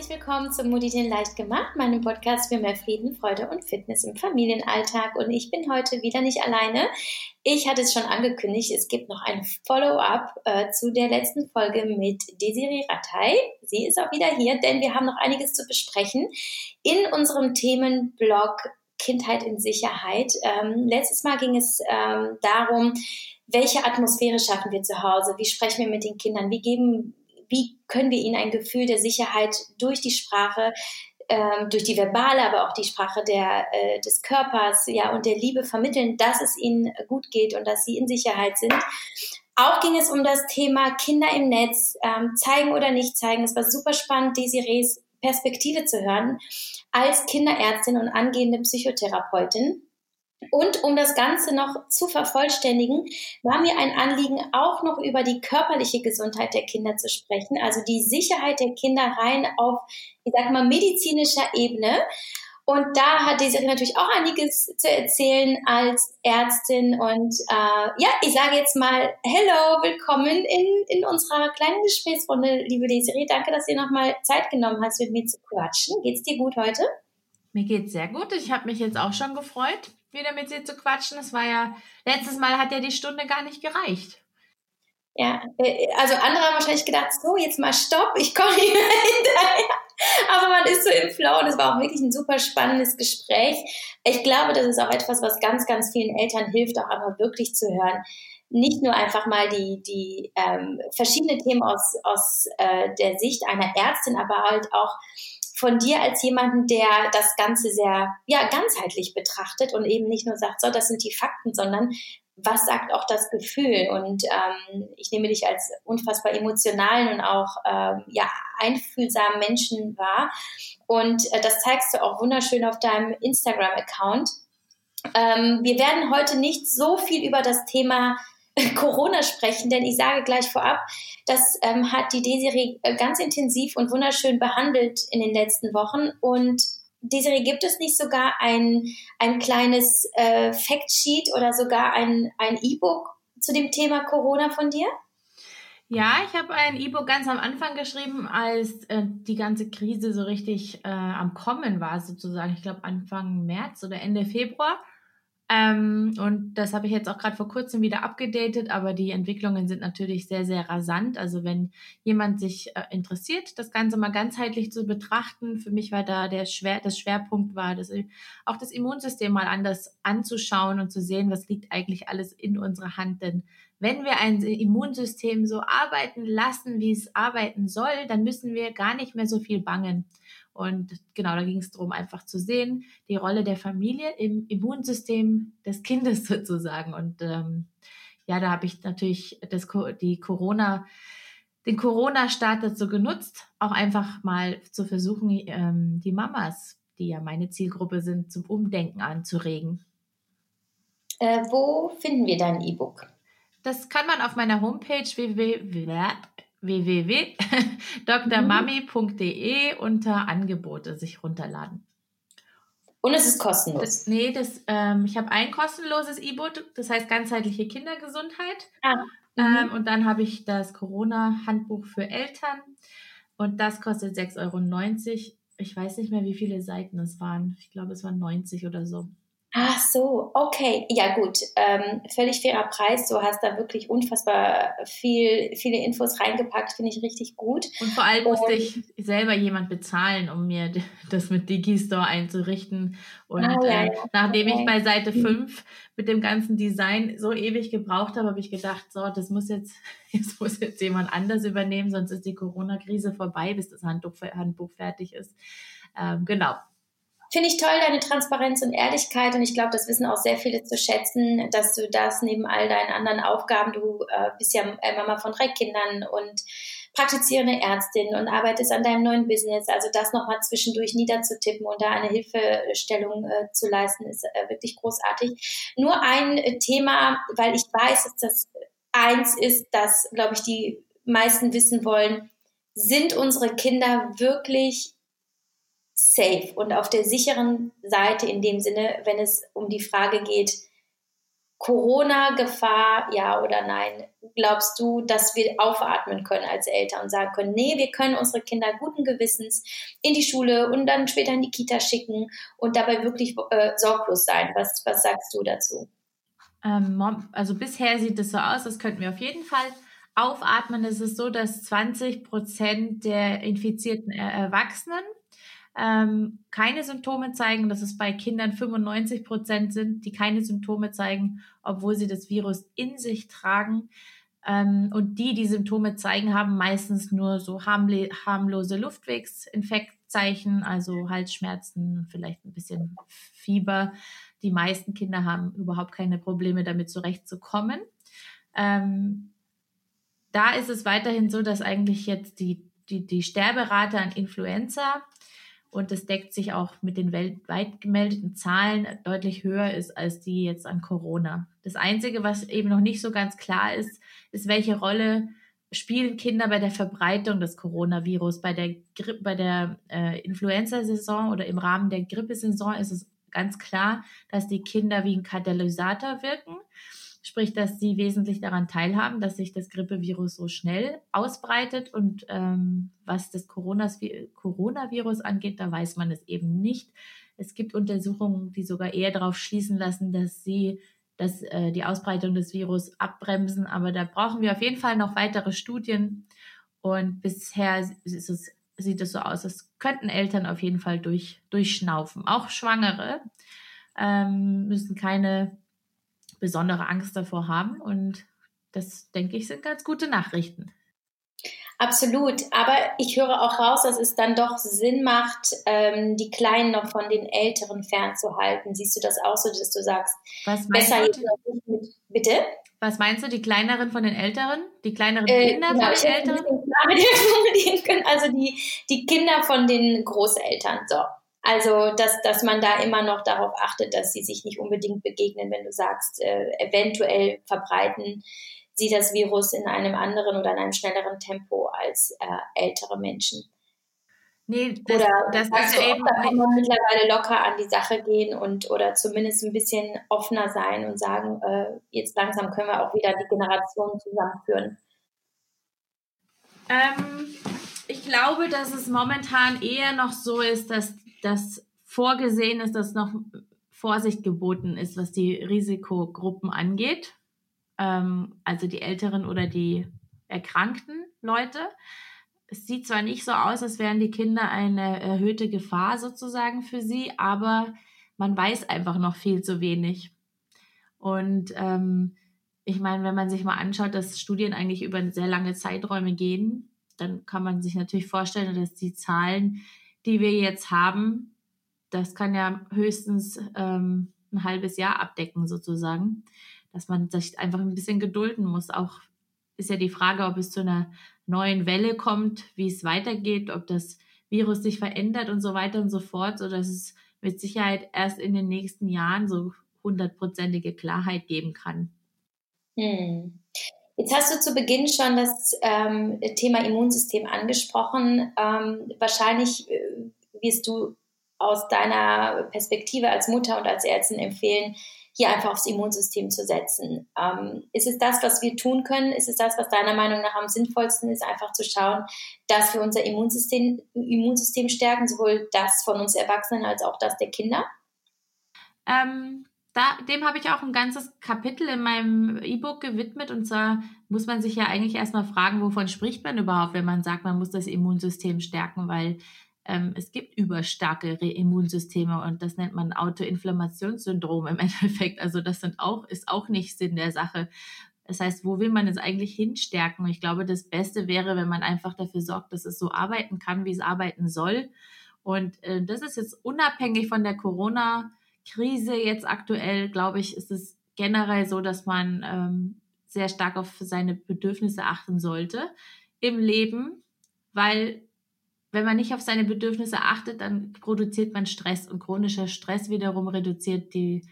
herzlich willkommen zum Moditin leicht gemacht, meinem Podcast für mehr Frieden, Freude und Fitness im Familienalltag. Und ich bin heute wieder nicht alleine. Ich hatte es schon angekündigt, es gibt noch ein Follow-up äh, zu der letzten Folge mit Desiree Rattay. Sie ist auch wieder hier, denn wir haben noch einiges zu besprechen in unserem Themenblog Kindheit in Sicherheit. Ähm, letztes Mal ging es ähm, darum, welche Atmosphäre schaffen wir zu Hause? Wie sprechen wir mit den Kindern? Wie geben wie können wir ihnen ein Gefühl der Sicherheit durch die Sprache, ähm, durch die verbale, aber auch die Sprache der, äh, des Körpers, ja, und der Liebe vermitteln, dass es ihnen gut geht und dass sie in Sicherheit sind. Auch ging es um das Thema Kinder im Netz, ähm, zeigen oder nicht zeigen. Es war super spannend, Desirees Perspektive zu hören als Kinderärztin und angehende Psychotherapeutin. Und um das Ganze noch zu vervollständigen, war mir ein Anliegen, auch noch über die körperliche Gesundheit der Kinder zu sprechen, also die Sicherheit der Kinder rein auf, ich sag mal, medizinischer Ebene. Und da hat Desiree natürlich auch einiges zu erzählen als Ärztin. Und äh, ja, ich sage jetzt mal Hello, willkommen in, in unserer kleinen Gesprächsrunde, liebe Desiree. Danke, dass du nochmal Zeit genommen hast, mit mir zu quatschen. Geht's dir gut heute? Mir geht's sehr gut. Ich habe mich jetzt auch schon gefreut wieder mit dir zu quatschen. Das war ja, letztes Mal hat ja die Stunde gar nicht gereicht. Ja, äh, also andere haben wahrscheinlich gedacht, so, jetzt mal stopp, ich komme nicht hinterher. Aber man ist so im Flow und es war auch wirklich ein super spannendes Gespräch. Ich glaube, das ist auch etwas, was ganz, ganz vielen Eltern hilft, auch einmal wirklich zu hören. Nicht nur einfach mal die, die ähm, verschiedenen Themen aus, aus äh, der Sicht einer Ärztin, aber halt auch von dir als jemanden, der das Ganze sehr ja, ganzheitlich betrachtet und eben nicht nur sagt, so, das sind die Fakten, sondern was sagt auch das Gefühl? Und ähm, ich nehme dich als unfassbar emotionalen und auch ähm, ja, einfühlsamen Menschen wahr. Und äh, das zeigst du auch wunderschön auf deinem Instagram-Account. Ähm, wir werden heute nicht so viel über das Thema Corona sprechen, denn ich sage gleich vorab, das ähm, hat die Desiree äh, ganz intensiv und wunderschön behandelt in den letzten Wochen. Und Desiree, gibt es nicht sogar ein, ein kleines äh, Factsheet oder sogar ein, E-Book zu dem Thema Corona von dir? Ja, ich habe ein E-Book ganz am Anfang geschrieben, als äh, die ganze Krise so richtig äh, am Kommen war, sozusagen. Ich glaube Anfang März oder Ende Februar. Ähm, und das habe ich jetzt auch gerade vor kurzem wieder abgedatet, aber die Entwicklungen sind natürlich sehr, sehr rasant. Also wenn jemand sich äh, interessiert, das Ganze mal ganzheitlich zu betrachten, für mich war da der Schwer, das Schwerpunkt war, das, auch das Immunsystem mal anders anzuschauen und zu sehen, was liegt eigentlich alles in unserer Hand. Denn wenn wir ein Immunsystem so arbeiten lassen, wie es arbeiten soll, dann müssen wir gar nicht mehr so viel bangen. Und genau, da ging es darum, einfach zu sehen, die Rolle der Familie im Immunsystem des Kindes sozusagen. Und ähm, ja, da habe ich natürlich das, die Corona, den Corona-Start dazu genutzt, auch einfach mal zu versuchen, ähm, die Mamas, die ja meine Zielgruppe sind, zum Umdenken anzuregen. Äh, wo finden wir dein E-Book? Das kann man auf meiner Homepage www www.drmami.de unter Angebote sich runterladen. Und es ist kostenlos. Das, nee, das, ähm, ich habe ein kostenloses E-Book, das heißt ganzheitliche Kindergesundheit. Ah. Ähm, mhm. und dann habe ich das Corona-Handbuch für Eltern. Und das kostet 6,90 Euro. Ich weiß nicht mehr, wie viele Seiten es waren. Ich glaube, es waren 90 oder so. Ach so, okay, ja gut, ähm, völlig fairer Preis. Du hast da wirklich unfassbar viel, viele Infos reingepackt, finde ich richtig gut. Und vor allem und, musste ich selber jemand bezahlen, um mir das mit Digistore einzurichten. Und ah, ja, äh, nachdem okay. ich bei Seite 5 mit dem ganzen Design so ewig gebraucht habe, habe ich gedacht, so, das muss jetzt, jetzt muss jetzt jemand anders übernehmen, sonst ist die Corona-Krise vorbei, bis das Handbuch, Handbuch fertig ist. Ähm, genau, Finde ich toll, deine Transparenz und Ehrlichkeit. Und ich glaube, das wissen auch sehr viele zu schätzen, dass du das neben all deinen anderen Aufgaben, du äh, bist ja äh, Mama von drei Kindern und praktizierende Ärztin und arbeitest an deinem neuen Business. Also das nochmal zwischendurch niederzutippen und da eine Hilfestellung äh, zu leisten, ist äh, wirklich großartig. Nur ein äh, Thema, weil ich weiß, dass das eins ist, das, glaube ich, die meisten wissen wollen. Sind unsere Kinder wirklich safe und auf der sicheren Seite in dem Sinne, wenn es um die Frage geht, Corona-Gefahr, ja oder nein? Glaubst du, dass wir aufatmen können als Eltern und sagen können, nee, wir können unsere Kinder guten Gewissens in die Schule und dann später in die Kita schicken und dabei wirklich äh, sorglos sein? Was, was sagst du dazu? Ähm, also bisher sieht es so aus, das könnten wir auf jeden Fall aufatmen. Es ist so, dass 20 Prozent der infizierten Erwachsenen ähm, keine Symptome zeigen, dass es bei Kindern 95 Prozent sind, die keine Symptome zeigen, obwohl sie das Virus in sich tragen. Ähm, und die, die Symptome zeigen, haben meistens nur so harmlose Luftwegsinfektzeichen, also Halsschmerzen, vielleicht ein bisschen Fieber. Die meisten Kinder haben überhaupt keine Probleme damit zurechtzukommen. Ähm, da ist es weiterhin so, dass eigentlich jetzt die, die, die Sterberate an Influenza und das deckt sich auch mit den weltweit gemeldeten Zahlen deutlich höher ist als die jetzt an Corona. Das Einzige, was eben noch nicht so ganz klar ist, ist, welche Rolle spielen Kinder bei der Verbreitung des Coronavirus. Bei der, Gri bei der äh, Influenza-Saison oder im Rahmen der Grippesaison ist es ganz klar, dass die Kinder wie ein Katalysator wirken sprich, dass sie wesentlich daran teilhaben, dass sich das Grippevirus so schnell ausbreitet. Und ähm, was das Coronavirus angeht, da weiß man es eben nicht. Es gibt Untersuchungen, die sogar eher darauf schließen lassen, dass sie dass, äh, die Ausbreitung des Virus abbremsen. Aber da brauchen wir auf jeden Fall noch weitere Studien. Und bisher es, sieht es so aus, als könnten Eltern auf jeden Fall durch, durchschnaufen. Auch Schwangere ähm, müssen keine besondere Angst davor haben. Und das, denke ich, sind ganz gute Nachrichten. Absolut, aber ich höre auch raus, dass es dann doch Sinn macht, ähm, die Kleinen noch von den Älteren fernzuhalten. Siehst du das auch so, dass du sagst, Was besser jetzt mit, bitte? Was meinst du, die kleineren von den Älteren? Die kleineren äh, Kinder genau, von den Älteren? Also die, die Kinder von den Großeltern, so. Also, dass, dass man da immer noch darauf achtet, dass sie sich nicht unbedingt begegnen, wenn du sagst, äh, eventuell verbreiten sie das Virus in einem anderen oder in einem schnelleren Tempo als äh, ältere Menschen. Nee, das, oder das ist ja eben da kann man mittlerweile locker an die Sache gehen und oder zumindest ein bisschen offener sein und sagen, äh, jetzt langsam können wir auch wieder die Generationen zusammenführen. Ähm, ich glaube, dass es momentan eher noch so ist, dass dass vorgesehen ist, dass noch Vorsicht geboten ist, was die Risikogruppen angeht. Ähm, also die älteren oder die erkrankten Leute. Es sieht zwar nicht so aus, als wären die Kinder eine erhöhte Gefahr sozusagen für sie, aber man weiß einfach noch viel zu wenig. Und ähm, ich meine, wenn man sich mal anschaut, dass Studien eigentlich über sehr lange Zeiträume gehen, dann kann man sich natürlich vorstellen, dass die Zahlen die wir jetzt haben, das kann ja höchstens ähm, ein halbes Jahr abdecken sozusagen, dass man sich einfach ein bisschen gedulden muss. Auch ist ja die Frage, ob es zu einer neuen Welle kommt, wie es weitergeht, ob das Virus sich verändert und so weiter und so fort, so dass es mit Sicherheit erst in den nächsten Jahren so hundertprozentige Klarheit geben kann. Hm. Jetzt hast du zu Beginn schon das ähm, Thema Immunsystem angesprochen. Ähm, wahrscheinlich äh, wirst du aus deiner Perspektive als Mutter und als Ärztin empfehlen, hier einfach aufs Immunsystem zu setzen. Ähm, ist es das, was wir tun können? Ist es das, was deiner Meinung nach am sinnvollsten ist, einfach zu schauen, dass wir unser Immunsystem, Immunsystem stärken, sowohl das von uns Erwachsenen als auch das der Kinder? Ähm, da, dem habe ich auch ein ganzes Kapitel in meinem E-Book gewidmet. Und zwar muss man sich ja eigentlich erstmal fragen, wovon spricht man überhaupt, wenn man sagt, man muss das Immunsystem stärken, weil ähm, es gibt überstarke Immunsysteme und das nennt man Autoinflammationssyndrom im Endeffekt. Also das sind auch, ist auch nicht Sinn der Sache. Das heißt, wo will man es eigentlich hinstärken? Ich glaube, das Beste wäre, wenn man einfach dafür sorgt, dass es so arbeiten kann, wie es arbeiten soll. Und äh, das ist jetzt unabhängig von der Corona- Krise jetzt aktuell, glaube ich, ist es generell so, dass man ähm, sehr stark auf seine Bedürfnisse achten sollte im Leben, weil wenn man nicht auf seine Bedürfnisse achtet, dann produziert man Stress und chronischer Stress wiederum reduziert die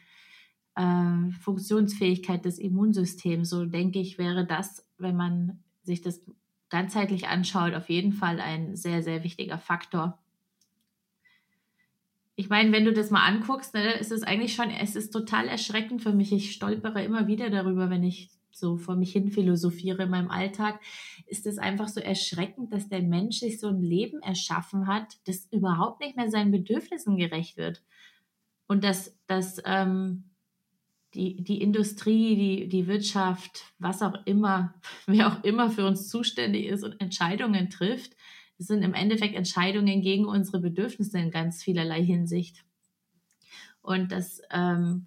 äh, Funktionsfähigkeit des Immunsystems. So denke ich, wäre das, wenn man sich das ganzheitlich anschaut, auf jeden Fall ein sehr, sehr wichtiger Faktor. Ich meine, wenn du das mal anguckst, ne, ist es eigentlich schon, es ist total erschreckend für mich. Ich stolpere immer wieder darüber, wenn ich so vor mich hin philosophiere in meinem Alltag, ist es einfach so erschreckend, dass der Mensch sich so ein Leben erschaffen hat, das überhaupt nicht mehr seinen Bedürfnissen gerecht wird. Und dass, dass ähm, die, die Industrie, die, die Wirtschaft, was auch immer, wer auch immer für uns zuständig ist und Entscheidungen trifft, das sind im Endeffekt Entscheidungen gegen unsere Bedürfnisse in ganz vielerlei Hinsicht. Und das ähm,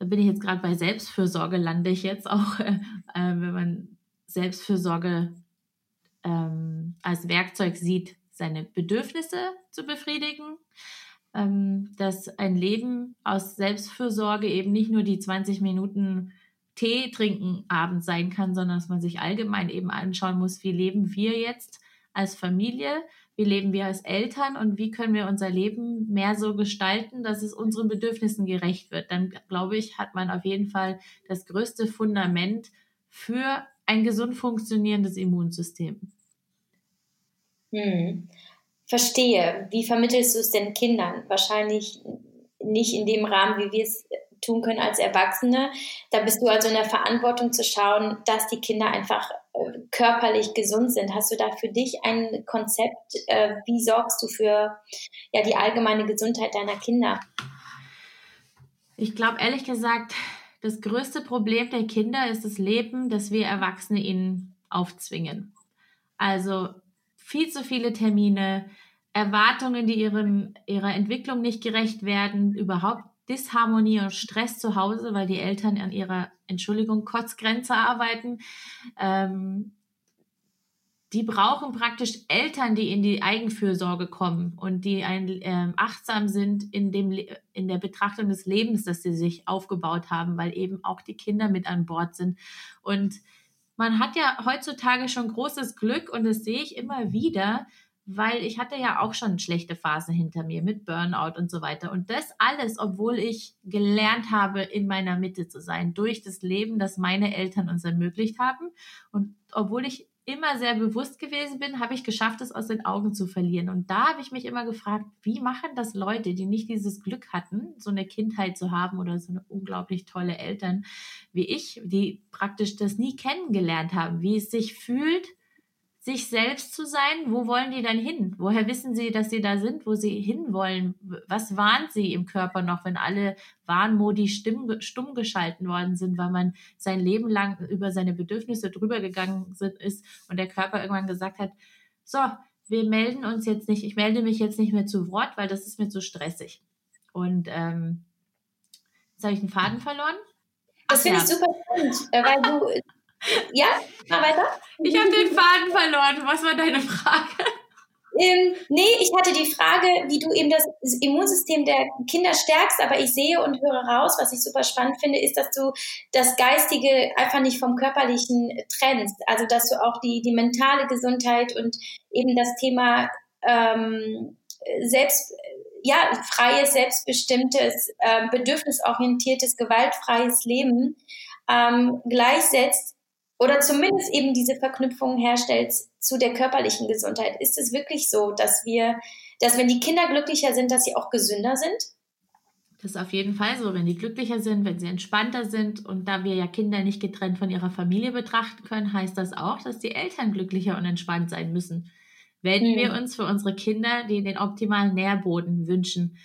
da bin ich jetzt gerade bei Selbstfürsorge, lande ich jetzt auch, äh, wenn man Selbstfürsorge ähm, als Werkzeug sieht, seine Bedürfnisse zu befriedigen, ähm, dass ein Leben aus Selbstfürsorge eben nicht nur die 20 Minuten Tee trinken abends sein kann, sondern dass man sich allgemein eben anschauen muss, wie leben wir jetzt als Familie, wie leben wir als Eltern und wie können wir unser Leben mehr so gestalten, dass es unseren Bedürfnissen gerecht wird. Dann glaube ich, hat man auf jeden Fall das größte Fundament für ein gesund funktionierendes Immunsystem. Hm. Verstehe. Wie vermittelst du es den Kindern? Wahrscheinlich nicht in dem Rahmen, wie wir es tun können als Erwachsene. Da bist du also in der Verantwortung zu schauen, dass die Kinder einfach körperlich gesund sind. Hast du da für dich ein Konzept? Äh, wie sorgst du für ja, die allgemeine Gesundheit deiner Kinder? Ich glaube ehrlich gesagt, das größte Problem der Kinder ist das Leben, das wir Erwachsene ihnen aufzwingen. Also viel zu viele Termine, Erwartungen, die ihren, ihrer Entwicklung nicht gerecht werden, überhaupt Disharmonie und Stress zu Hause, weil die Eltern an ihrer, Entschuldigung, Kotzgrenze arbeiten. Ähm, die brauchen praktisch Eltern, die in die Eigenfürsorge kommen und die ein, äh, achtsam sind in, dem, in der Betrachtung des Lebens, das sie sich aufgebaut haben, weil eben auch die Kinder mit an Bord sind. Und man hat ja heutzutage schon großes Glück und das sehe ich immer wieder, weil ich hatte ja auch schon schlechte Phase hinter mir mit Burnout und so weiter. Und das alles, obwohl ich gelernt habe, in meiner Mitte zu sein, durch das Leben, das meine Eltern uns ermöglicht haben. Und obwohl ich immer sehr bewusst gewesen bin, habe ich geschafft, es aus den Augen zu verlieren. Und da habe ich mich immer gefragt, wie machen das Leute, die nicht dieses Glück hatten, so eine Kindheit zu haben oder so eine unglaublich tolle Eltern wie ich, die praktisch das nie kennengelernt haben, wie es sich fühlt, sich selbst zu sein, wo wollen die dann hin? Woher wissen sie, dass sie da sind, wo sie hinwollen? Was warnt sie im Körper noch, wenn alle Warnmodi stumm, stumm geschalten worden sind, weil man sein Leben lang über seine Bedürfnisse drüber gegangen ist und der Körper irgendwann gesagt hat, so, wir melden uns jetzt nicht, ich melde mich jetzt nicht mehr zu Wort, weil das ist mir zu stressig. Und ähm, jetzt habe ich einen Faden verloren. Das finde ich super spannend, äh, weil du ja, mal weiter. Ich habe den Faden verloren. Was war deine Frage? Ähm, nee, ich hatte die Frage, wie du eben das Immunsystem der Kinder stärkst, aber ich sehe und höre raus, was ich super spannend finde, ist, dass du das Geistige einfach nicht vom Körperlichen trennst. Also, dass du auch die, die mentale Gesundheit und eben das Thema ähm, selbst, ja, freies, selbstbestimmtes, äh, bedürfnisorientiertes, gewaltfreies Leben ähm, gleichsetzt oder zumindest eben diese Verknüpfung herstellt zu der körperlichen Gesundheit. Ist es wirklich so, dass wir, dass wenn die Kinder glücklicher sind, dass sie auch gesünder sind? Das ist auf jeden Fall so, wenn die glücklicher sind, wenn sie entspannter sind. Und da wir ja Kinder nicht getrennt von ihrer Familie betrachten können, heißt das auch, dass die Eltern glücklicher und entspannt sein müssen. Wenn mhm. wir uns für unsere Kinder die den optimalen Nährboden wünschen.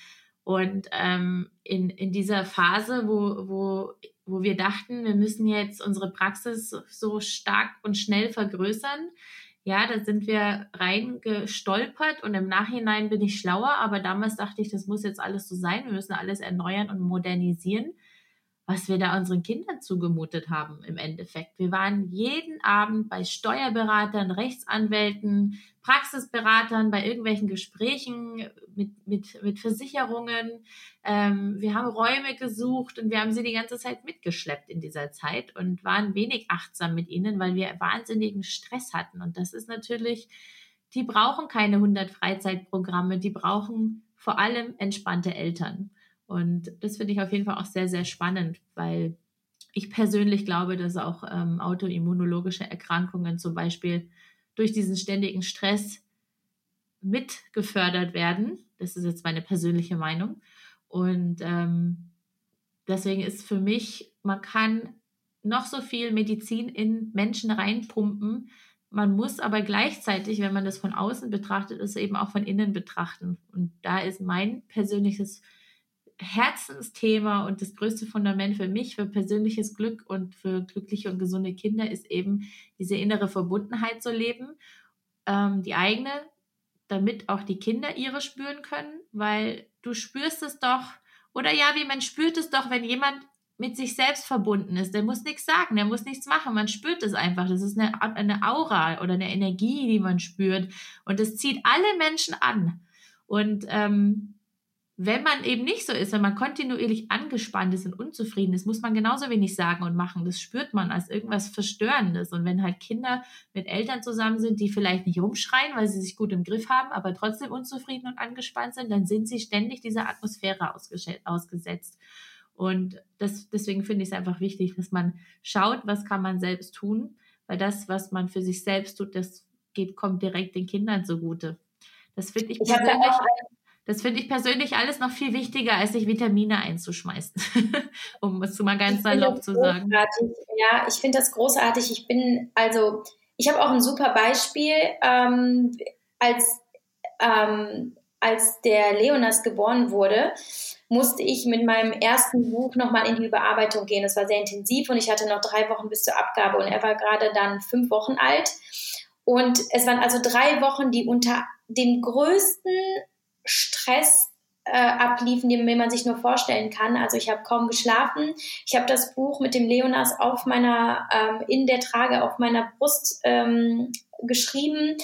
Und ähm, in, in dieser Phase, wo, wo wo wir dachten, wir müssen jetzt unsere Praxis so stark und schnell vergrößern. Ja, da sind wir reingestolpert und im Nachhinein bin ich schlauer, aber damals dachte ich, das muss jetzt alles so sein. Wir müssen alles erneuern und modernisieren was wir da unseren Kindern zugemutet haben im Endeffekt. Wir waren jeden Abend bei Steuerberatern, Rechtsanwälten, Praxisberatern, bei irgendwelchen Gesprächen mit, mit, mit Versicherungen. Ähm, wir haben Räume gesucht und wir haben sie die ganze Zeit mitgeschleppt in dieser Zeit und waren wenig achtsam mit ihnen, weil wir wahnsinnigen Stress hatten. Und das ist natürlich, die brauchen keine 100 Freizeitprogramme, die brauchen vor allem entspannte Eltern. Und das finde ich auf jeden Fall auch sehr, sehr spannend, weil ich persönlich glaube, dass auch ähm, autoimmunologische Erkrankungen zum Beispiel durch diesen ständigen Stress mitgefördert werden. Das ist jetzt meine persönliche Meinung. Und ähm, deswegen ist für mich, man kann noch so viel Medizin in Menschen reinpumpen. Man muss aber gleichzeitig, wenn man das von außen betrachtet, es eben auch von innen betrachten. Und da ist mein persönliches Herzensthema und das größte Fundament für mich, für persönliches Glück und für glückliche und gesunde Kinder ist eben diese innere Verbundenheit zu leben, ähm, die eigene, damit auch die Kinder ihre spüren können, weil du spürst es doch, oder ja, wie man spürt es doch, wenn jemand mit sich selbst verbunden ist. Der muss nichts sagen, der muss nichts machen. Man spürt es einfach. Das ist eine, eine Aura oder eine Energie, die man spürt. Und das zieht alle Menschen an. Und ähm, wenn man eben nicht so ist, wenn man kontinuierlich angespannt ist und unzufrieden ist, muss man genauso wenig sagen und machen. Das spürt man als irgendwas Verstörendes. Und wenn halt Kinder mit Eltern zusammen sind, die vielleicht nicht rumschreien, weil sie sich gut im Griff haben, aber trotzdem unzufrieden und angespannt sind, dann sind sie ständig dieser Atmosphäre ausgesetzt. Und das, deswegen finde ich es einfach wichtig, dass man schaut, was kann man selbst tun, weil das, was man für sich selbst tut, das geht, kommt direkt den Kindern zugute. Das finde ich, ich persönlich, das finde ich persönlich alles noch viel wichtiger, als sich Vitamine einzuschmeißen, um es mal ganz salopp zu sagen. Ja, ich finde das großartig. Ich bin, also, ich habe auch ein super Beispiel, ähm, als, ähm, als der Leonas geboren wurde musste ich mit meinem ersten Buch nochmal in die Überarbeitung gehen. Das war sehr intensiv und ich hatte noch drei Wochen bis zur Abgabe und er war gerade dann fünf Wochen alt. Und es waren also drei Wochen, die unter dem größten Stress äh, abliefen, den man sich nur vorstellen kann. Also ich habe kaum geschlafen. Ich habe das Buch mit dem Leonas auf meiner, ähm, in der Trage auf meiner Brust ähm, geschrieben,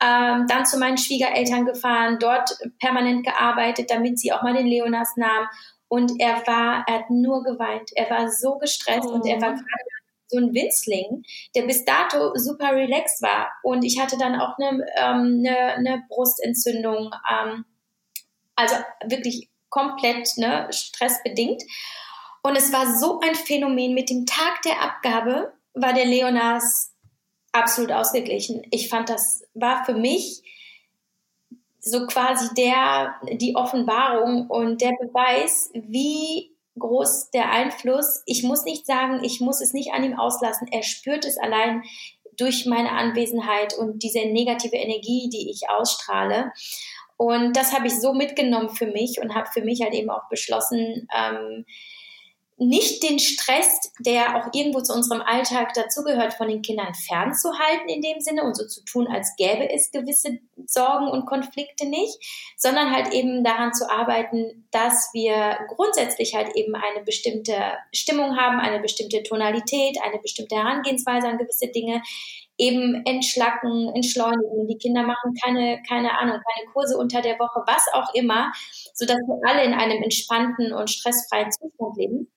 ähm, dann zu meinen Schwiegereltern gefahren, dort permanent gearbeitet, damit sie auch mal den Leonas nahm. Und er war, er hat nur geweint. Er war so gestresst oh. und er war oh. gerade so ein Winzling, der bis dato super relaxed war. Und ich hatte dann auch eine, ähm, eine, eine Brustentzündung. Ähm, also wirklich komplett ne, stressbedingt. Und es war so ein Phänomen. Mit dem Tag der Abgabe war der Leonas absolut ausgeglichen. Ich fand, das war für mich so quasi der, die Offenbarung und der Beweis, wie groß der Einfluss. Ich muss nicht sagen, ich muss es nicht an ihm auslassen. Er spürt es allein durch meine Anwesenheit und diese negative Energie, die ich ausstrahle. Und das habe ich so mitgenommen für mich und habe für mich halt eben auch beschlossen, ähm, nicht den Stress, der auch irgendwo zu unserem Alltag dazugehört, von den Kindern fernzuhalten in dem Sinne und so zu tun, als gäbe es gewisse Sorgen und Konflikte nicht, sondern halt eben daran zu arbeiten, dass wir grundsätzlich halt eben eine bestimmte Stimmung haben, eine bestimmte Tonalität, eine bestimmte Herangehensweise an gewisse Dinge, eben entschlacken, entschleunigen. Die Kinder machen keine, keine Ahnung, keine Kurse unter der Woche, was auch immer, sodass wir alle in einem entspannten und stressfreien Zustand leben.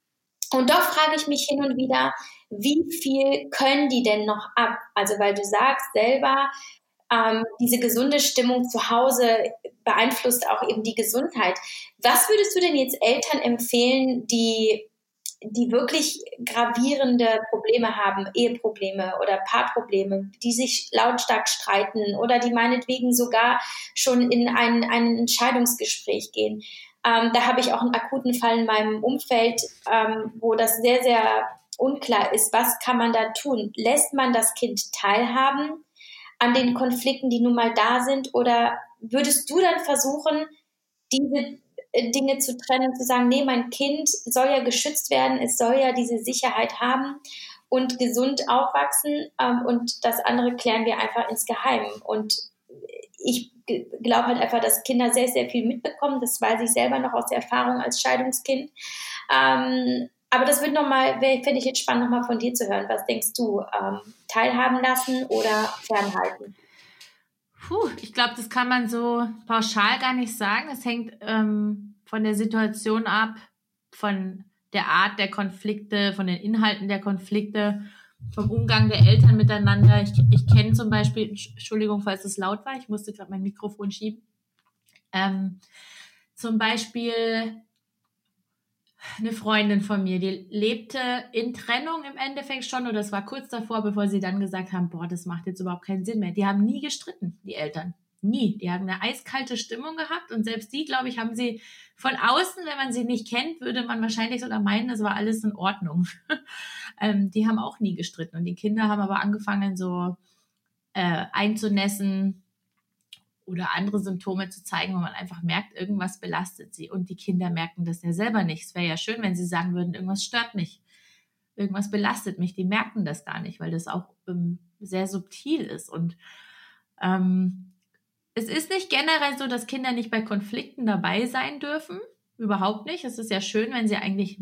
Und doch frage ich mich hin und wieder, wie viel können die denn noch ab? Also weil du sagst selber, ähm, diese gesunde Stimmung zu Hause beeinflusst auch eben die Gesundheit. Was würdest du denn jetzt Eltern empfehlen, die die wirklich gravierende Probleme haben, Eheprobleme oder Paarprobleme, die sich lautstark streiten oder die meinetwegen sogar schon in ein, ein Entscheidungsgespräch gehen. Ähm, da habe ich auch einen akuten Fall in meinem Umfeld, ähm, wo das sehr, sehr unklar ist, was kann man da tun? Lässt man das Kind teilhaben an den Konflikten, die nun mal da sind? Oder würdest du dann versuchen, diese Dinge zu trennen, zu sagen, nee, mein Kind soll ja geschützt werden, es soll ja diese Sicherheit haben und gesund aufwachsen ähm, und das andere klären wir einfach insgeheim. Und ich glaube halt einfach, dass Kinder sehr, sehr viel mitbekommen. Das weiß ich selber noch aus der Erfahrung als Scheidungskind. Ähm, aber das wird nochmal, fände ich jetzt spannend, nochmal von dir zu hören. Was denkst du? Ähm, teilhaben lassen oder fernhalten? Puh, ich glaube, das kann man so pauschal gar nicht sagen. Es hängt ähm, von der Situation ab, von der Art der Konflikte, von den Inhalten der Konflikte vom Umgang der Eltern miteinander. Ich, ich kenne zum Beispiel, Entschuldigung, falls es laut war, ich musste gerade mein Mikrofon schieben. Ähm, zum Beispiel eine Freundin von mir, die lebte in Trennung im Endeffekt schon, oder es war kurz davor, bevor sie dann gesagt haben, boah, das macht jetzt überhaupt keinen Sinn mehr. Die haben nie gestritten, die Eltern. nie. Die haben eine eiskalte Stimmung gehabt und selbst die, glaube ich, haben sie von außen, wenn man sie nicht kennt, würde man wahrscheinlich sogar meinen, es war alles in Ordnung. ähm, die haben auch nie gestritten und die Kinder haben aber angefangen so äh, einzunässen oder andere Symptome zu zeigen, wo man einfach merkt, irgendwas belastet sie. Und die Kinder merken das ja selber nicht. Es wäre ja schön, wenn sie sagen würden, irgendwas stört mich, irgendwas belastet mich. Die merken das gar nicht, weil das auch ähm, sehr subtil ist. Und ähm, es ist nicht generell so, dass Kinder nicht bei Konflikten dabei sein dürfen. Überhaupt nicht. Es ist ja schön, wenn sie eigentlich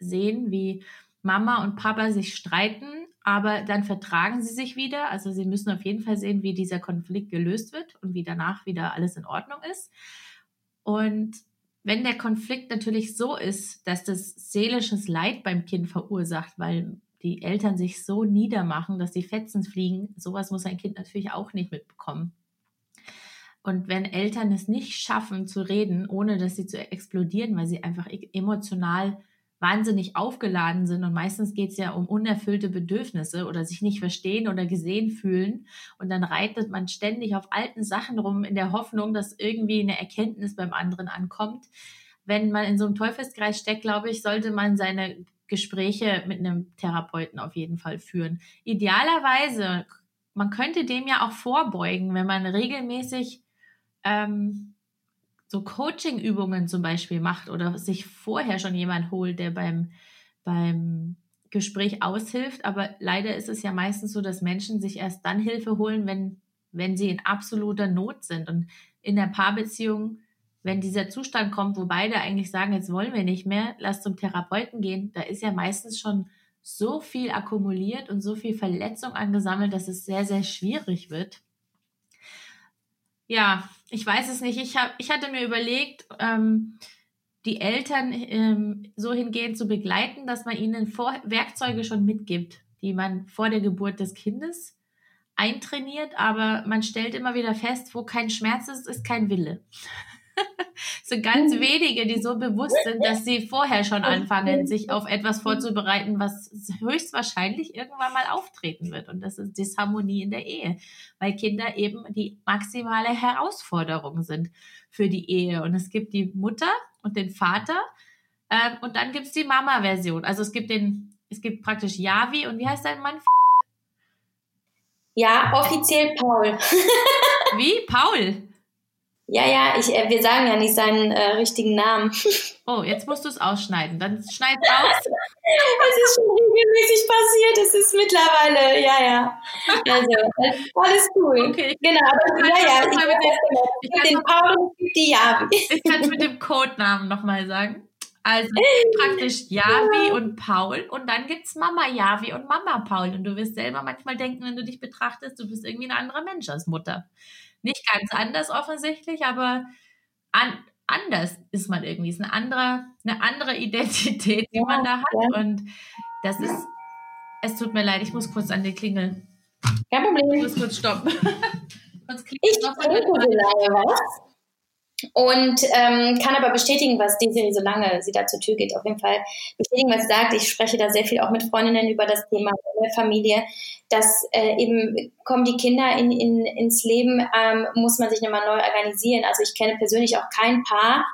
sehen, wie Mama und Papa sich streiten, aber dann vertragen sie sich wieder. Also sie müssen auf jeden Fall sehen, wie dieser Konflikt gelöst wird und wie danach wieder alles in Ordnung ist. Und wenn der Konflikt natürlich so ist, dass das seelisches Leid beim Kind verursacht, weil die Eltern sich so niedermachen, dass die Fetzen fliegen, sowas muss ein Kind natürlich auch nicht mitbekommen. Und wenn Eltern es nicht schaffen zu reden, ohne dass sie zu explodieren, weil sie einfach e-, emotional wahnsinnig aufgeladen sind und meistens geht es ja um unerfüllte Bedürfnisse oder sich nicht verstehen oder gesehen fühlen und dann reitet man ständig auf alten Sachen rum in der Hoffnung, dass irgendwie eine Erkenntnis beim anderen ankommt. Wenn man in so einem Teufelskreis steckt, glaube ich, sollte man seine Gespräche mit einem Therapeuten auf jeden Fall führen. Idealerweise, man könnte dem ja auch vorbeugen, wenn man regelmäßig ähm, so Coaching-Übungen zum Beispiel macht oder sich vorher schon jemand holt, der beim, beim Gespräch aushilft. Aber leider ist es ja meistens so, dass Menschen sich erst dann Hilfe holen, wenn, wenn sie in absoluter Not sind. Und in der Paarbeziehung, wenn dieser Zustand kommt, wo beide eigentlich sagen, jetzt wollen wir nicht mehr, lass zum Therapeuten gehen, da ist ja meistens schon so viel akkumuliert und so viel Verletzung angesammelt, dass es sehr, sehr schwierig wird. Ja, ich weiß es nicht. Ich, hab, ich hatte mir überlegt, ähm, die Eltern ähm, so hingehend zu begleiten, dass man ihnen vor Werkzeuge schon mitgibt, die man vor der Geburt des Kindes eintrainiert, aber man stellt immer wieder fest, wo kein Schmerz ist, ist kein Wille. so ganz wenige, die so bewusst sind, dass sie vorher schon anfangen, sich auf etwas vorzubereiten, was höchstwahrscheinlich irgendwann mal auftreten wird. Und das ist Disharmonie in der Ehe, weil Kinder eben die maximale Herausforderung sind für die Ehe. Und es gibt die Mutter und den Vater ähm, und dann gibt es die Mama-Version. Also es gibt den, es gibt praktisch Yavi und wie heißt dein Mann? Ja, offiziell Paul. wie? Paul? Ja, ja, ich, äh, wir sagen ja nicht seinen äh, richtigen Namen. Oh, jetzt musst du es ausschneiden. Dann schneid aus. es ist schon regelmäßig passiert. Es ist mittlerweile, ja, ja. Also, alles cool. Okay. Genau, aber ja, ja. Ich, ich, ich den Paul und die Javi. Ich kann es mit dem Codenamen nochmal sagen. Also praktisch Javi und Paul und dann gibt es Mama Javi und Mama Paul. Und du wirst selber manchmal denken, wenn du dich betrachtest, du bist irgendwie ein anderer Mensch als Mutter. Nicht ganz anders offensichtlich, aber an, anders ist man irgendwie. Es ist eine andere, eine andere Identität, die ja, man da hat. Ja. Und das ist, es tut mir leid, ich muss kurz an die Klingel. Kein Problem. Ich muss kurz stoppen. Sonst ich trinke lange was und ähm, kann aber bestätigen, was Desiree, solange sie da zur Tür geht, auf jeden Fall bestätigen, was sie sagt. Ich spreche da sehr viel auch mit Freundinnen über das Thema Familie, dass äh, eben kommen die Kinder in, in, ins Leben, ähm, muss man sich nochmal neu organisieren. Also ich kenne persönlich auch kein Paar,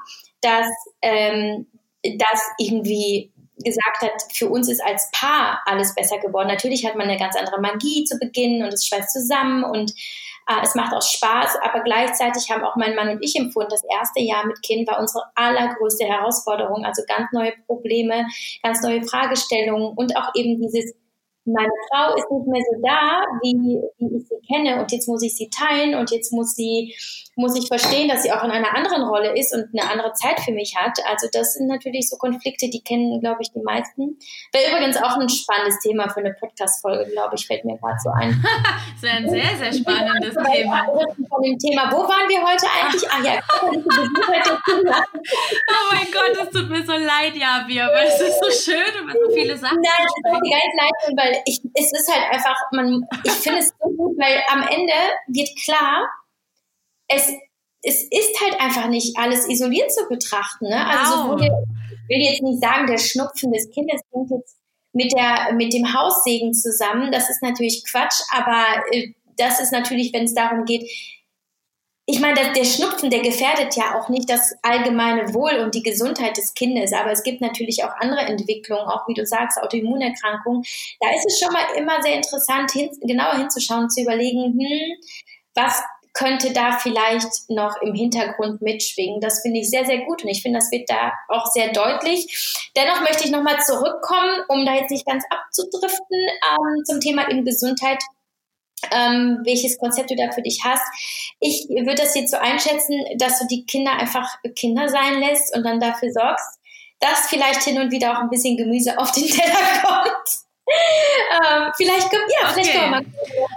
das, ähm, das irgendwie gesagt hat, für uns ist als Paar alles besser geworden. Natürlich hat man eine ganz andere Magie zu Beginn und es schweißt zusammen und es macht auch Spaß, aber gleichzeitig haben auch mein Mann und ich empfunden, das erste Jahr mit Kind war unsere allergrößte Herausforderung. Also ganz neue Probleme, ganz neue Fragestellungen und auch eben dieses meine Frau ist nicht mehr so da, wie, wie ich sie kenne und jetzt muss ich sie teilen und jetzt muss sie, muss ich verstehen, dass sie auch in einer anderen Rolle ist und eine andere Zeit für mich hat. Also das sind natürlich so Konflikte, die kennen, glaube ich, die meisten. Wäre übrigens auch ein spannendes Thema für eine Podcast-Folge, glaube ich, fällt mir gerade so ein. das ist ein sehr, sehr spannendes Thema. Von dem Thema, wo waren wir heute eigentlich? Ach ja, Oh mein Gott, es tut mir so leid, Javi, aber es ist so schön, über so viele Sachen Nein, es tut mir gar nicht leid, weil ich, es ist halt einfach, man, ich finde es so gut, weil am Ende wird klar, es, es ist halt einfach nicht alles isoliert zu betrachten. Ne? Also wow. ich will jetzt nicht sagen, der Schnupfen des Kindes hängt jetzt mit, der, mit dem Haussegen zusammen. Das ist natürlich Quatsch, aber äh, das ist natürlich, wenn es darum geht, ich meine, der, der Schnupfen, der gefährdet ja auch nicht das allgemeine Wohl und die Gesundheit des Kindes, aber es gibt natürlich auch andere Entwicklungen, auch wie du sagst, Autoimmunerkrankungen. Da ist es schon mal immer sehr interessant, hin, genauer hinzuschauen, zu überlegen, hm, was könnte da vielleicht noch im Hintergrund mitschwingen. Das finde ich sehr, sehr gut und ich finde, das wird da auch sehr deutlich. Dennoch möchte ich nochmal zurückkommen, um da jetzt nicht ganz abzudriften, ähm, zum Thema eben Gesundheit ähm, welches Konzept du da für dich hast. Ich würde das jetzt so einschätzen, dass du die Kinder einfach Kinder sein lässt und dann dafür sorgst, dass vielleicht hin und wieder auch ein bisschen Gemüse auf den Teller kommt ähm, vielleicht kommt, ja, vielleicht okay. kommen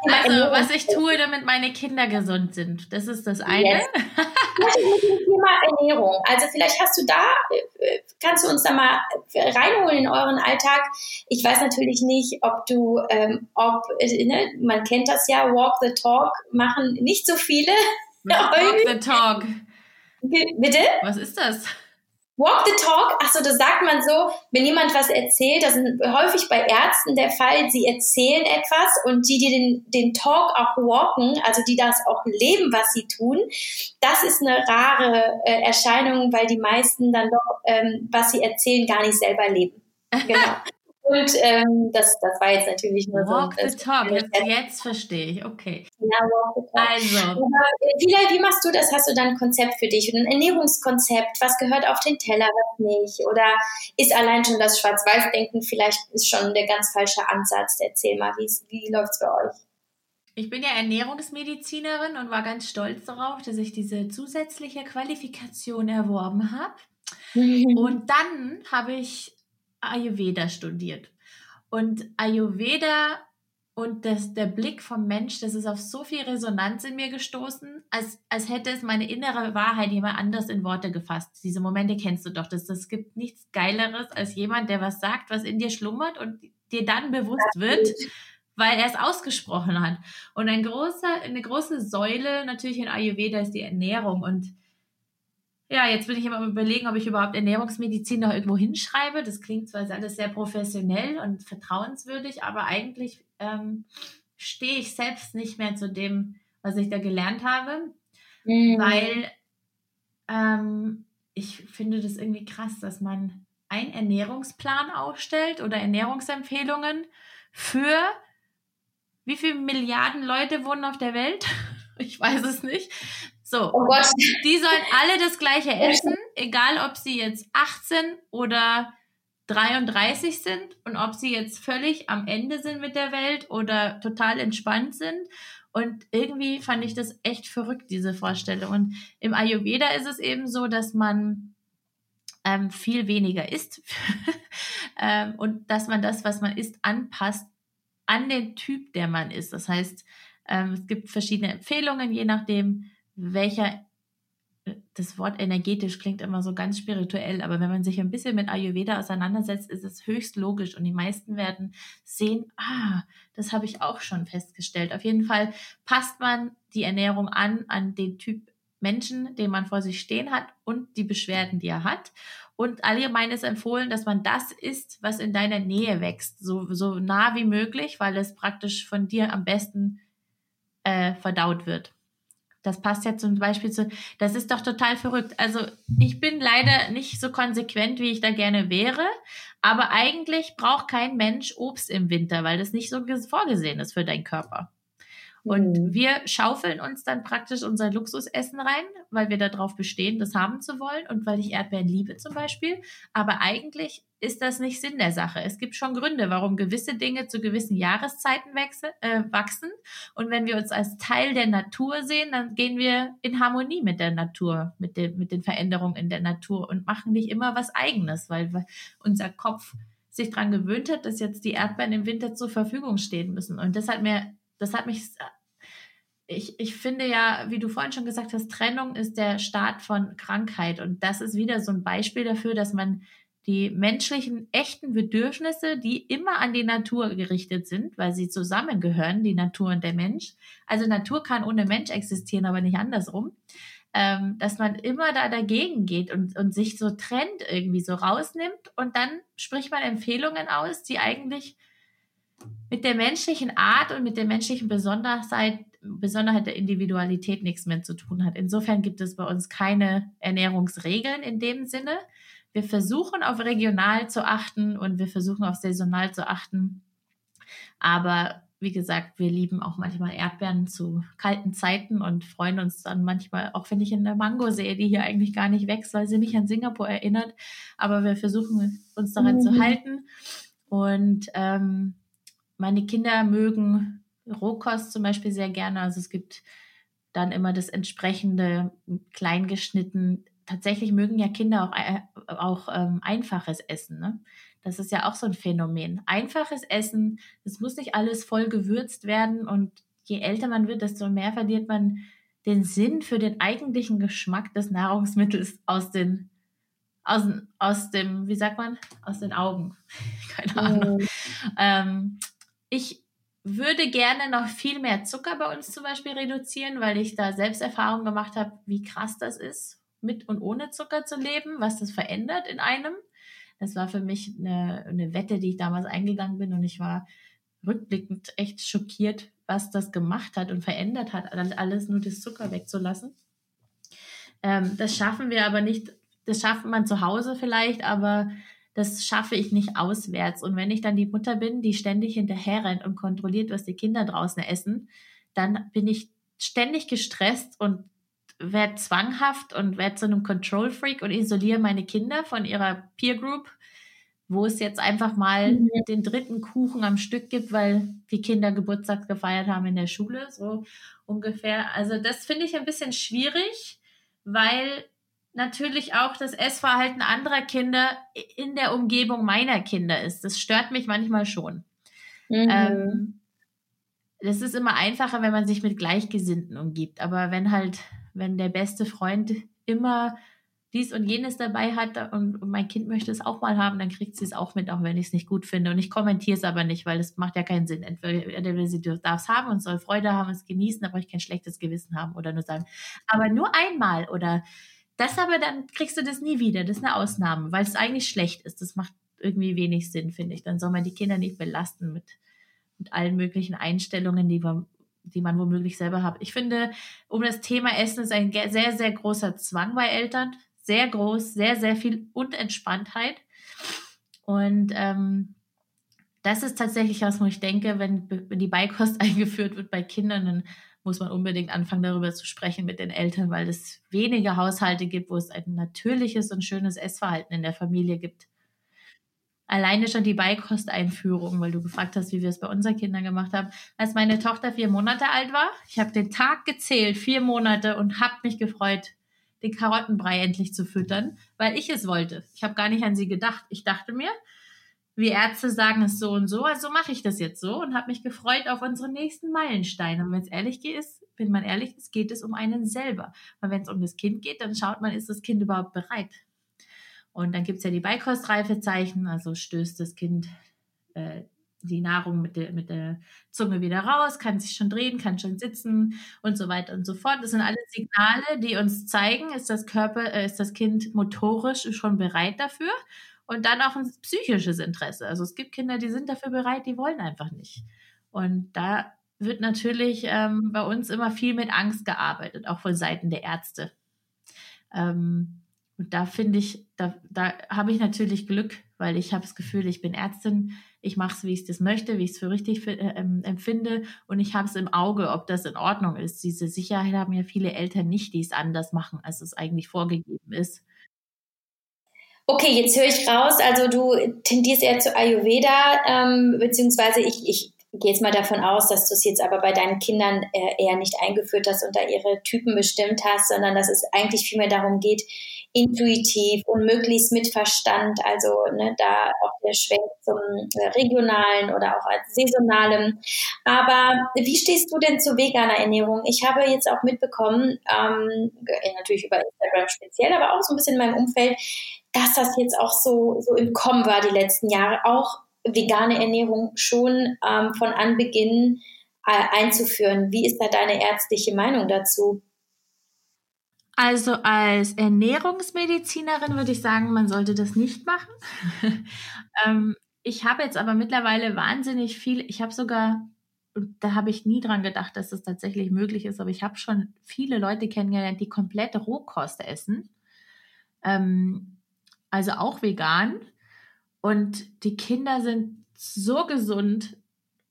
wir mal. Also, was ich tue, damit meine Kinder gesund sind, das ist das eine. Yes. mit dem Thema Ernährung. Also, vielleicht hast du da, äh, kannst du uns da mal reinholen in euren Alltag. Ich weiß natürlich nicht, ob du, ähm, ob, äh, ne, man kennt das ja, Walk the Talk machen nicht so viele. Walk the Talk. Bitte? Was ist das? Walk the talk, achso, das sagt man so, wenn jemand was erzählt, das ist häufig bei Ärzten der Fall, sie erzählen etwas und die, die den, den Talk auch walken, also die das auch leben, was sie tun, das ist eine rare äh, Erscheinung, weil die meisten dann doch, ähm, was sie erzählen, gar nicht selber leben. Genau. Und ähm, das, das war jetzt natürlich nur walk so. Walk the talk, jetzt, jetzt verstehe ich, okay. Ja, walk the talk. Also. Aber, wie, wie machst du das? Hast du dann ein Konzept für dich? Ein Ernährungskonzept? Was gehört auf den Teller, was nicht? Oder ist allein schon das Schwarz-Weiß-Denken vielleicht ist schon der ganz falsche Ansatz? Erzähl mal, wie, wie läuft es bei euch? Ich bin ja Ernährungsmedizinerin und war ganz stolz darauf, dass ich diese zusätzliche Qualifikation erworben habe. Mhm. Und dann habe ich Ayurveda studiert. Und Ayurveda und das, der Blick vom Mensch, das ist auf so viel Resonanz in mir gestoßen, als, als hätte es meine innere Wahrheit jemand anders in Worte gefasst. Diese Momente kennst du doch. Das, das gibt nichts Geileres als jemand, der was sagt, was in dir schlummert und dir dann bewusst wird, weil er es ausgesprochen hat. Und ein großer, eine große Säule natürlich in Ayurveda ist die Ernährung. Und ja, jetzt bin ich immer überlegen, ob ich überhaupt Ernährungsmedizin noch irgendwo hinschreibe. Das klingt zwar alles sehr professionell und vertrauenswürdig, aber eigentlich ähm, stehe ich selbst nicht mehr zu dem, was ich da gelernt habe, mhm. weil ähm, ich finde das irgendwie krass, dass man einen Ernährungsplan aufstellt oder Ernährungsempfehlungen für wie viele Milliarden Leute wohnen auf der Welt? Ich weiß es nicht. So, oh die sollen alle das gleiche essen, egal ob sie jetzt 18 oder 33 sind und ob sie jetzt völlig am Ende sind mit der Welt oder total entspannt sind. Und irgendwie fand ich das echt verrückt, diese Vorstellung. Und im Ayurveda ist es eben so, dass man ähm, viel weniger isst ähm, und dass man das, was man isst, anpasst an den Typ, der man ist. Das heißt, ähm, es gibt verschiedene Empfehlungen, je nachdem, welcher, äh, das Wort energetisch klingt immer so ganz spirituell, aber wenn man sich ein bisschen mit Ayurveda auseinandersetzt, ist es höchst logisch und die meisten werden sehen, ah, das habe ich auch schon festgestellt. Auf jeden Fall passt man die Ernährung an, an den Typ Menschen, den man vor sich stehen hat und die Beschwerden, die er hat. Und allgemein ist empfohlen, dass man das isst, was in deiner Nähe wächst, so, so nah wie möglich, weil es praktisch von dir am besten äh, verdaut wird. Das passt ja zum Beispiel zu, das ist doch total verrückt. Also ich bin leider nicht so konsequent, wie ich da gerne wäre, aber eigentlich braucht kein Mensch Obst im Winter, weil das nicht so vorgesehen ist für deinen Körper. Und mhm. wir schaufeln uns dann praktisch unser Luxusessen rein, weil wir darauf bestehen, das haben zu wollen und weil ich Erdbeeren liebe zum Beispiel. Aber eigentlich ist das nicht Sinn der Sache. Es gibt schon Gründe, warum gewisse Dinge zu gewissen Jahreszeiten wechsel, äh, wachsen. Und wenn wir uns als Teil der Natur sehen, dann gehen wir in Harmonie mit der Natur, mit, den, mit den Veränderungen in der Natur und machen nicht immer was Eigenes, weil unser Kopf sich daran gewöhnt hat, dass jetzt die Erdbeeren im Winter zur Verfügung stehen müssen. Und das hat mir, das hat mich ich, ich finde ja, wie du vorhin schon gesagt hast, Trennung ist der Start von Krankheit. Und das ist wieder so ein Beispiel dafür, dass man die menschlichen echten Bedürfnisse, die immer an die Natur gerichtet sind, weil sie zusammengehören, die Natur und der Mensch. Also Natur kann ohne Mensch existieren, aber nicht andersrum. Ähm, dass man immer da dagegen geht und, und sich so trennt, irgendwie so rausnimmt und dann spricht man Empfehlungen aus, die eigentlich mit der menschlichen Art und mit der menschlichen Besonderheit Besonderheit der Individualität nichts mehr zu tun hat. Insofern gibt es bei uns keine Ernährungsregeln in dem Sinne. Wir versuchen auf regional zu achten und wir versuchen auf saisonal zu achten. Aber wie gesagt, wir lieben auch manchmal Erdbeeren zu kalten Zeiten und freuen uns dann manchmal, auch wenn ich in der Mango sehe, die hier eigentlich gar nicht wächst, weil sie mich an Singapur erinnert. Aber wir versuchen uns daran mhm. zu halten. Und ähm, meine Kinder mögen Rohkost zum Beispiel sehr gerne. Also es gibt dann immer das entsprechende kleingeschnitten. Tatsächlich mögen ja Kinder auch, äh, auch ähm, einfaches Essen. Ne? Das ist ja auch so ein Phänomen. Einfaches Essen, es muss nicht alles voll gewürzt werden und je älter man wird, desto mehr verliert man den Sinn für den eigentlichen Geschmack des Nahrungsmittels aus den aus, aus dem, wie sagt man, aus den Augen. Keine Ahnung. Mhm. Ähm, ich würde gerne noch viel mehr Zucker bei uns zum Beispiel reduzieren, weil ich da selbst Erfahrung gemacht habe, wie krass das ist, mit und ohne Zucker zu leben, was das verändert in einem. Das war für mich eine, eine Wette, die ich damals eingegangen bin und ich war rückblickend echt schockiert, was das gemacht hat und verändert hat, alles nur das Zucker wegzulassen. Ähm, das schaffen wir aber nicht, das schafft man zu Hause vielleicht, aber das schaffe ich nicht auswärts. Und wenn ich dann die Mutter bin, die ständig hinterher rennt und kontrolliert, was die Kinder draußen essen, dann bin ich ständig gestresst und werde zwanghaft und werde zu einem Control Freak und isoliere meine Kinder von ihrer Peer Group, wo es jetzt einfach mal mhm. den dritten Kuchen am Stück gibt, weil die Kinder Geburtstag gefeiert haben in der Schule, so ungefähr. Also das finde ich ein bisschen schwierig, weil natürlich auch das Essverhalten anderer Kinder in der Umgebung meiner Kinder ist. Das stört mich manchmal schon. Mhm. Ähm, das ist immer einfacher, wenn man sich mit Gleichgesinnten umgibt. Aber wenn halt wenn der beste Freund immer dies und jenes dabei hat und, und, mein Kind möchte es auch mal haben, dann kriegt sie es auch mit, auch wenn ich es nicht gut finde. Und ich kommentiere es aber nicht, weil es macht ja keinen Sinn. Entweder sie darf es haben und soll Freude haben, es genießen, aber ich kein schlechtes Gewissen haben oder nur sagen, aber nur einmal oder das aber, dann kriegst du das nie wieder. Das ist eine Ausnahme, weil es eigentlich schlecht ist. Das macht irgendwie wenig Sinn, finde ich. Dann soll man die Kinder nicht belasten mit, mit allen möglichen Einstellungen, die wir die man womöglich selber hat. Ich finde, um das Thema Essen ist ein sehr, sehr großer Zwang bei Eltern. Sehr groß, sehr, sehr viel Unentspanntheit. Und ähm, das ist tatsächlich was, wo ich denke, wenn, wenn die Beikost eingeführt wird bei Kindern, dann muss man unbedingt anfangen, darüber zu sprechen mit den Eltern, weil es wenige Haushalte gibt, wo es ein natürliches und schönes Essverhalten in der Familie gibt alleine schon die Beikosteinführung, weil du gefragt hast, wie wir es bei unseren Kindern gemacht haben. Als meine Tochter vier Monate alt war, ich habe den Tag gezählt, vier Monate, und habe mich gefreut, den Karottenbrei endlich zu füttern, weil ich es wollte. Ich habe gar nicht an sie gedacht. Ich dachte mir, wir Ärzte sagen es so und so, also mache ich das jetzt so und habe mich gefreut auf unsere nächsten Meilensteine. Und wenn es ehrlich ist, wenn man ehrlich ist, geht es um einen selber. Weil wenn es um das Kind geht, dann schaut man, ist das Kind überhaupt bereit? Und dann gibt es ja die Beikostreifezeichen, also stößt das Kind äh, die Nahrung mit der, mit der Zunge wieder raus, kann sich schon drehen, kann schon sitzen und so weiter und so fort. Das sind alles Signale, die uns zeigen, ist das Körper, äh, ist das Kind motorisch schon bereit dafür und dann auch ein psychisches Interesse. Also es gibt Kinder, die sind dafür bereit, die wollen einfach nicht. Und da wird natürlich ähm, bei uns immer viel mit Angst gearbeitet, auch von Seiten der Ärzte. Ähm, und da finde ich, da, da habe ich natürlich Glück, weil ich habe das Gefühl, ich bin Ärztin, ich mache es, wie ich das möchte, wie ich es für richtig äh, ähm, empfinde und ich habe es im Auge, ob das in Ordnung ist. Diese Sicherheit haben ja viele Eltern nicht, die es anders machen, als es eigentlich vorgegeben ist. Okay, jetzt höre ich raus, also du tendierst eher zu Ayurveda, ähm, beziehungsweise ich, ich gehe jetzt mal davon aus, dass du es jetzt aber bei deinen Kindern äh, eher nicht eingeführt hast und da ihre Typen bestimmt hast, sondern dass es eigentlich vielmehr darum geht, intuitiv und möglichst mit Verstand, also ne, da auch der Schwenk zum äh, regionalen oder auch als saisonalem. Aber wie stehst du denn zu veganer Ernährung? Ich habe jetzt auch mitbekommen, ähm, natürlich über Instagram speziell, aber auch so ein bisschen in meinem Umfeld, dass das jetzt auch so, so im Kommen war die letzten Jahre, auch vegane Ernährung schon ähm, von Anbeginn äh, einzuführen. Wie ist da deine ärztliche Meinung dazu? Also als Ernährungsmedizinerin würde ich sagen, man sollte das nicht machen. ähm, ich habe jetzt aber mittlerweile wahnsinnig viel, ich habe sogar da habe ich nie dran gedacht, dass das tatsächlich möglich ist, aber ich habe schon viele Leute kennengelernt, die komplette Rohkost essen. Ähm, also auch vegan. Und die Kinder sind so gesund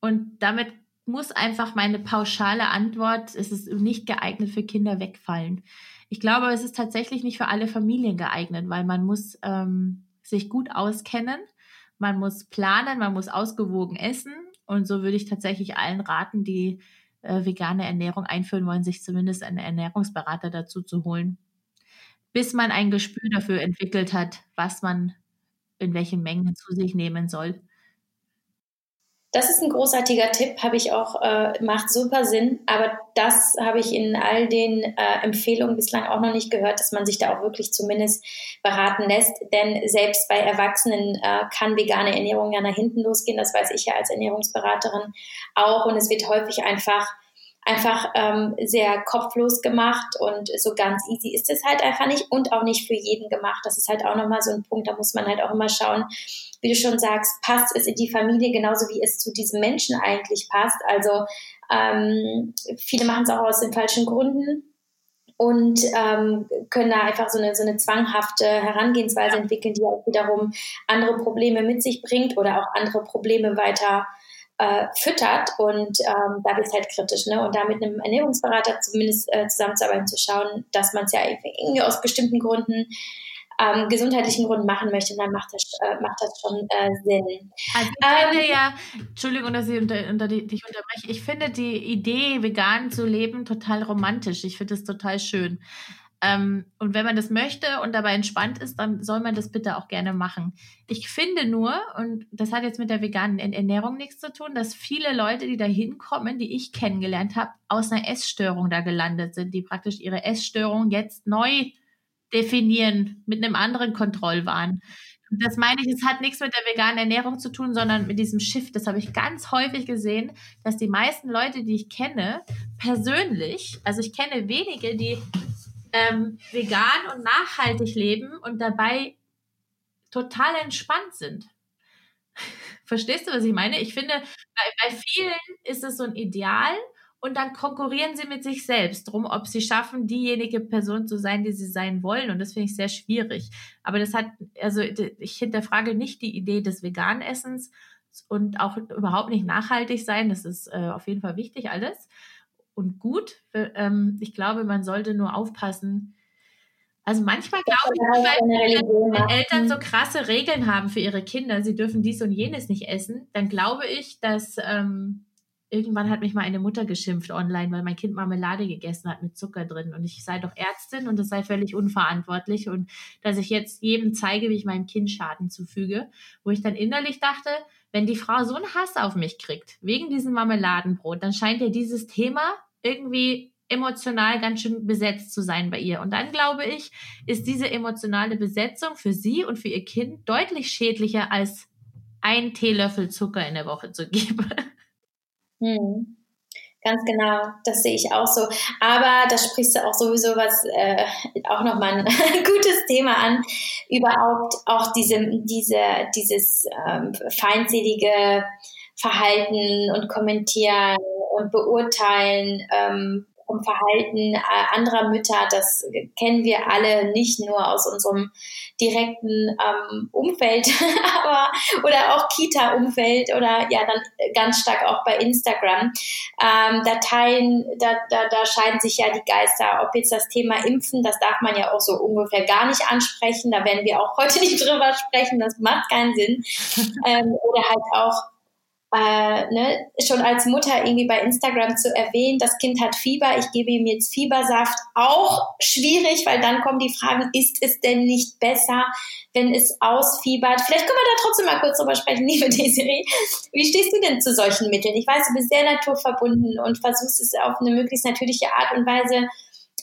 und damit muss einfach meine pauschale Antwort, es ist nicht geeignet für Kinder wegfallen. Ich glaube, es ist tatsächlich nicht für alle Familien geeignet, weil man muss ähm, sich gut auskennen, man muss planen, man muss ausgewogen essen und so würde ich tatsächlich allen raten, die äh, vegane Ernährung einführen wollen, sich zumindest einen Ernährungsberater dazu zu holen, bis man ein Gespür dafür entwickelt hat, was man in welchen Mengen zu sich nehmen soll. Das ist ein großartiger Tipp, habe ich auch, äh, macht super Sinn, aber das habe ich in all den äh, Empfehlungen bislang auch noch nicht gehört, dass man sich da auch wirklich zumindest beraten lässt, denn selbst bei Erwachsenen äh, kann vegane Ernährung ja nach hinten losgehen, das weiß ich ja als Ernährungsberaterin auch und es wird häufig einfach einfach ähm, sehr kopflos gemacht und so ganz easy ist es halt einfach nicht und auch nicht für jeden gemacht. Das ist halt auch nochmal so ein Punkt, da muss man halt auch immer schauen, wie du schon sagst, passt es in die Familie genauso wie es zu diesem Menschen eigentlich passt. Also ähm, viele machen es auch aus den falschen Gründen und ähm, können da einfach so eine, so eine zwanghafte Herangehensweise entwickeln, die auch wiederum andere Probleme mit sich bringt oder auch andere Probleme weiter äh, füttert und ähm, da wird es halt kritisch. Ne? Und da mit einem Ernährungsberater zumindest äh, zusammenzuarbeiten, zu schauen, dass man es ja irgendwie aus bestimmten Gründen ähm, gesundheitlichen Gründen machen möchte, dann macht das, äh, macht das schon äh, Sinn. Also ich ähm, finde ja, Entschuldigung, dass ich unter, unter die, dich unterbreche, ich finde die Idee, vegan zu leben, total romantisch. Ich finde es total schön. Ähm, und wenn man das möchte und dabei entspannt ist, dann soll man das bitte auch gerne machen. Ich finde nur, und das hat jetzt mit der veganen Ernährung nichts zu tun, dass viele Leute, die da hinkommen, die ich kennengelernt habe, aus einer Essstörung da gelandet sind, die praktisch ihre Essstörung jetzt neu definieren mit einem anderen Kontrollwahn. Das meine ich, es hat nichts mit der veganen Ernährung zu tun, sondern mit diesem Shift. Das habe ich ganz häufig gesehen, dass die meisten Leute, die ich kenne, persönlich, also ich kenne wenige, die ähm, vegan und nachhaltig leben und dabei total entspannt sind. Verstehst du, was ich meine? Ich finde, bei, bei vielen ist es so ein Ideal und dann konkurrieren sie mit sich selbst drum, ob sie schaffen, diejenige Person zu sein, die sie sein wollen. Und das finde ich sehr schwierig. Aber das hat, also ich hinterfrage nicht die Idee des veganen Essens und auch überhaupt nicht nachhaltig sein. Das ist äh, auf jeden Fall wichtig alles und gut. Ähm, ich glaube, man sollte nur aufpassen. Also manchmal glaube ich, wenn, wenn Eltern so krasse Regeln haben für ihre Kinder, sie dürfen dies und jenes nicht essen, dann glaube ich, dass ähm, irgendwann hat mich mal eine Mutter geschimpft online, weil mein Kind Marmelade gegessen hat mit Zucker drin und ich sei doch Ärztin und es sei völlig unverantwortlich und dass ich jetzt jedem zeige, wie ich meinem Kind Schaden zufüge, wo ich dann innerlich dachte, wenn die Frau so einen Hass auf mich kriegt, wegen diesem Marmeladenbrot, dann scheint ja dieses Thema irgendwie emotional ganz schön besetzt zu sein bei ihr. Und dann glaube ich, ist diese emotionale Besetzung für sie und für ihr Kind deutlich schädlicher als ein Teelöffel Zucker in der Woche zu geben. Hm. Ganz genau, das sehe ich auch so. Aber da sprichst du auch sowieso was, äh, auch nochmal ein gutes Thema an, überhaupt auch diese, diese, dieses ähm, feindselige Verhalten und Kommentieren und Beurteilen ähm, vom Verhalten äh, anderer Mütter, das kennen wir alle nicht nur aus unserem direkten ähm, Umfeld, aber oder auch Kita-Umfeld oder ja dann ganz stark auch bei Instagram. Ähm, da teilen, da, da, da scheiden sich ja die Geister. Ob jetzt das Thema Impfen, das darf man ja auch so ungefähr gar nicht ansprechen. Da werden wir auch heute nicht drüber sprechen. Das macht keinen Sinn. Ähm, oder halt auch äh, ne, schon als Mutter irgendwie bei Instagram zu erwähnen, das Kind hat Fieber, ich gebe ihm jetzt Fiebersaft, auch schwierig, weil dann kommen die Fragen, ist es denn nicht besser, wenn es ausfiebert? Vielleicht können wir da trotzdem mal kurz drüber sprechen, liebe Desiree. Wie stehst du denn zu solchen Mitteln? Ich weiß, du bist sehr naturverbunden und versuchst es auf eine möglichst natürliche Art und Weise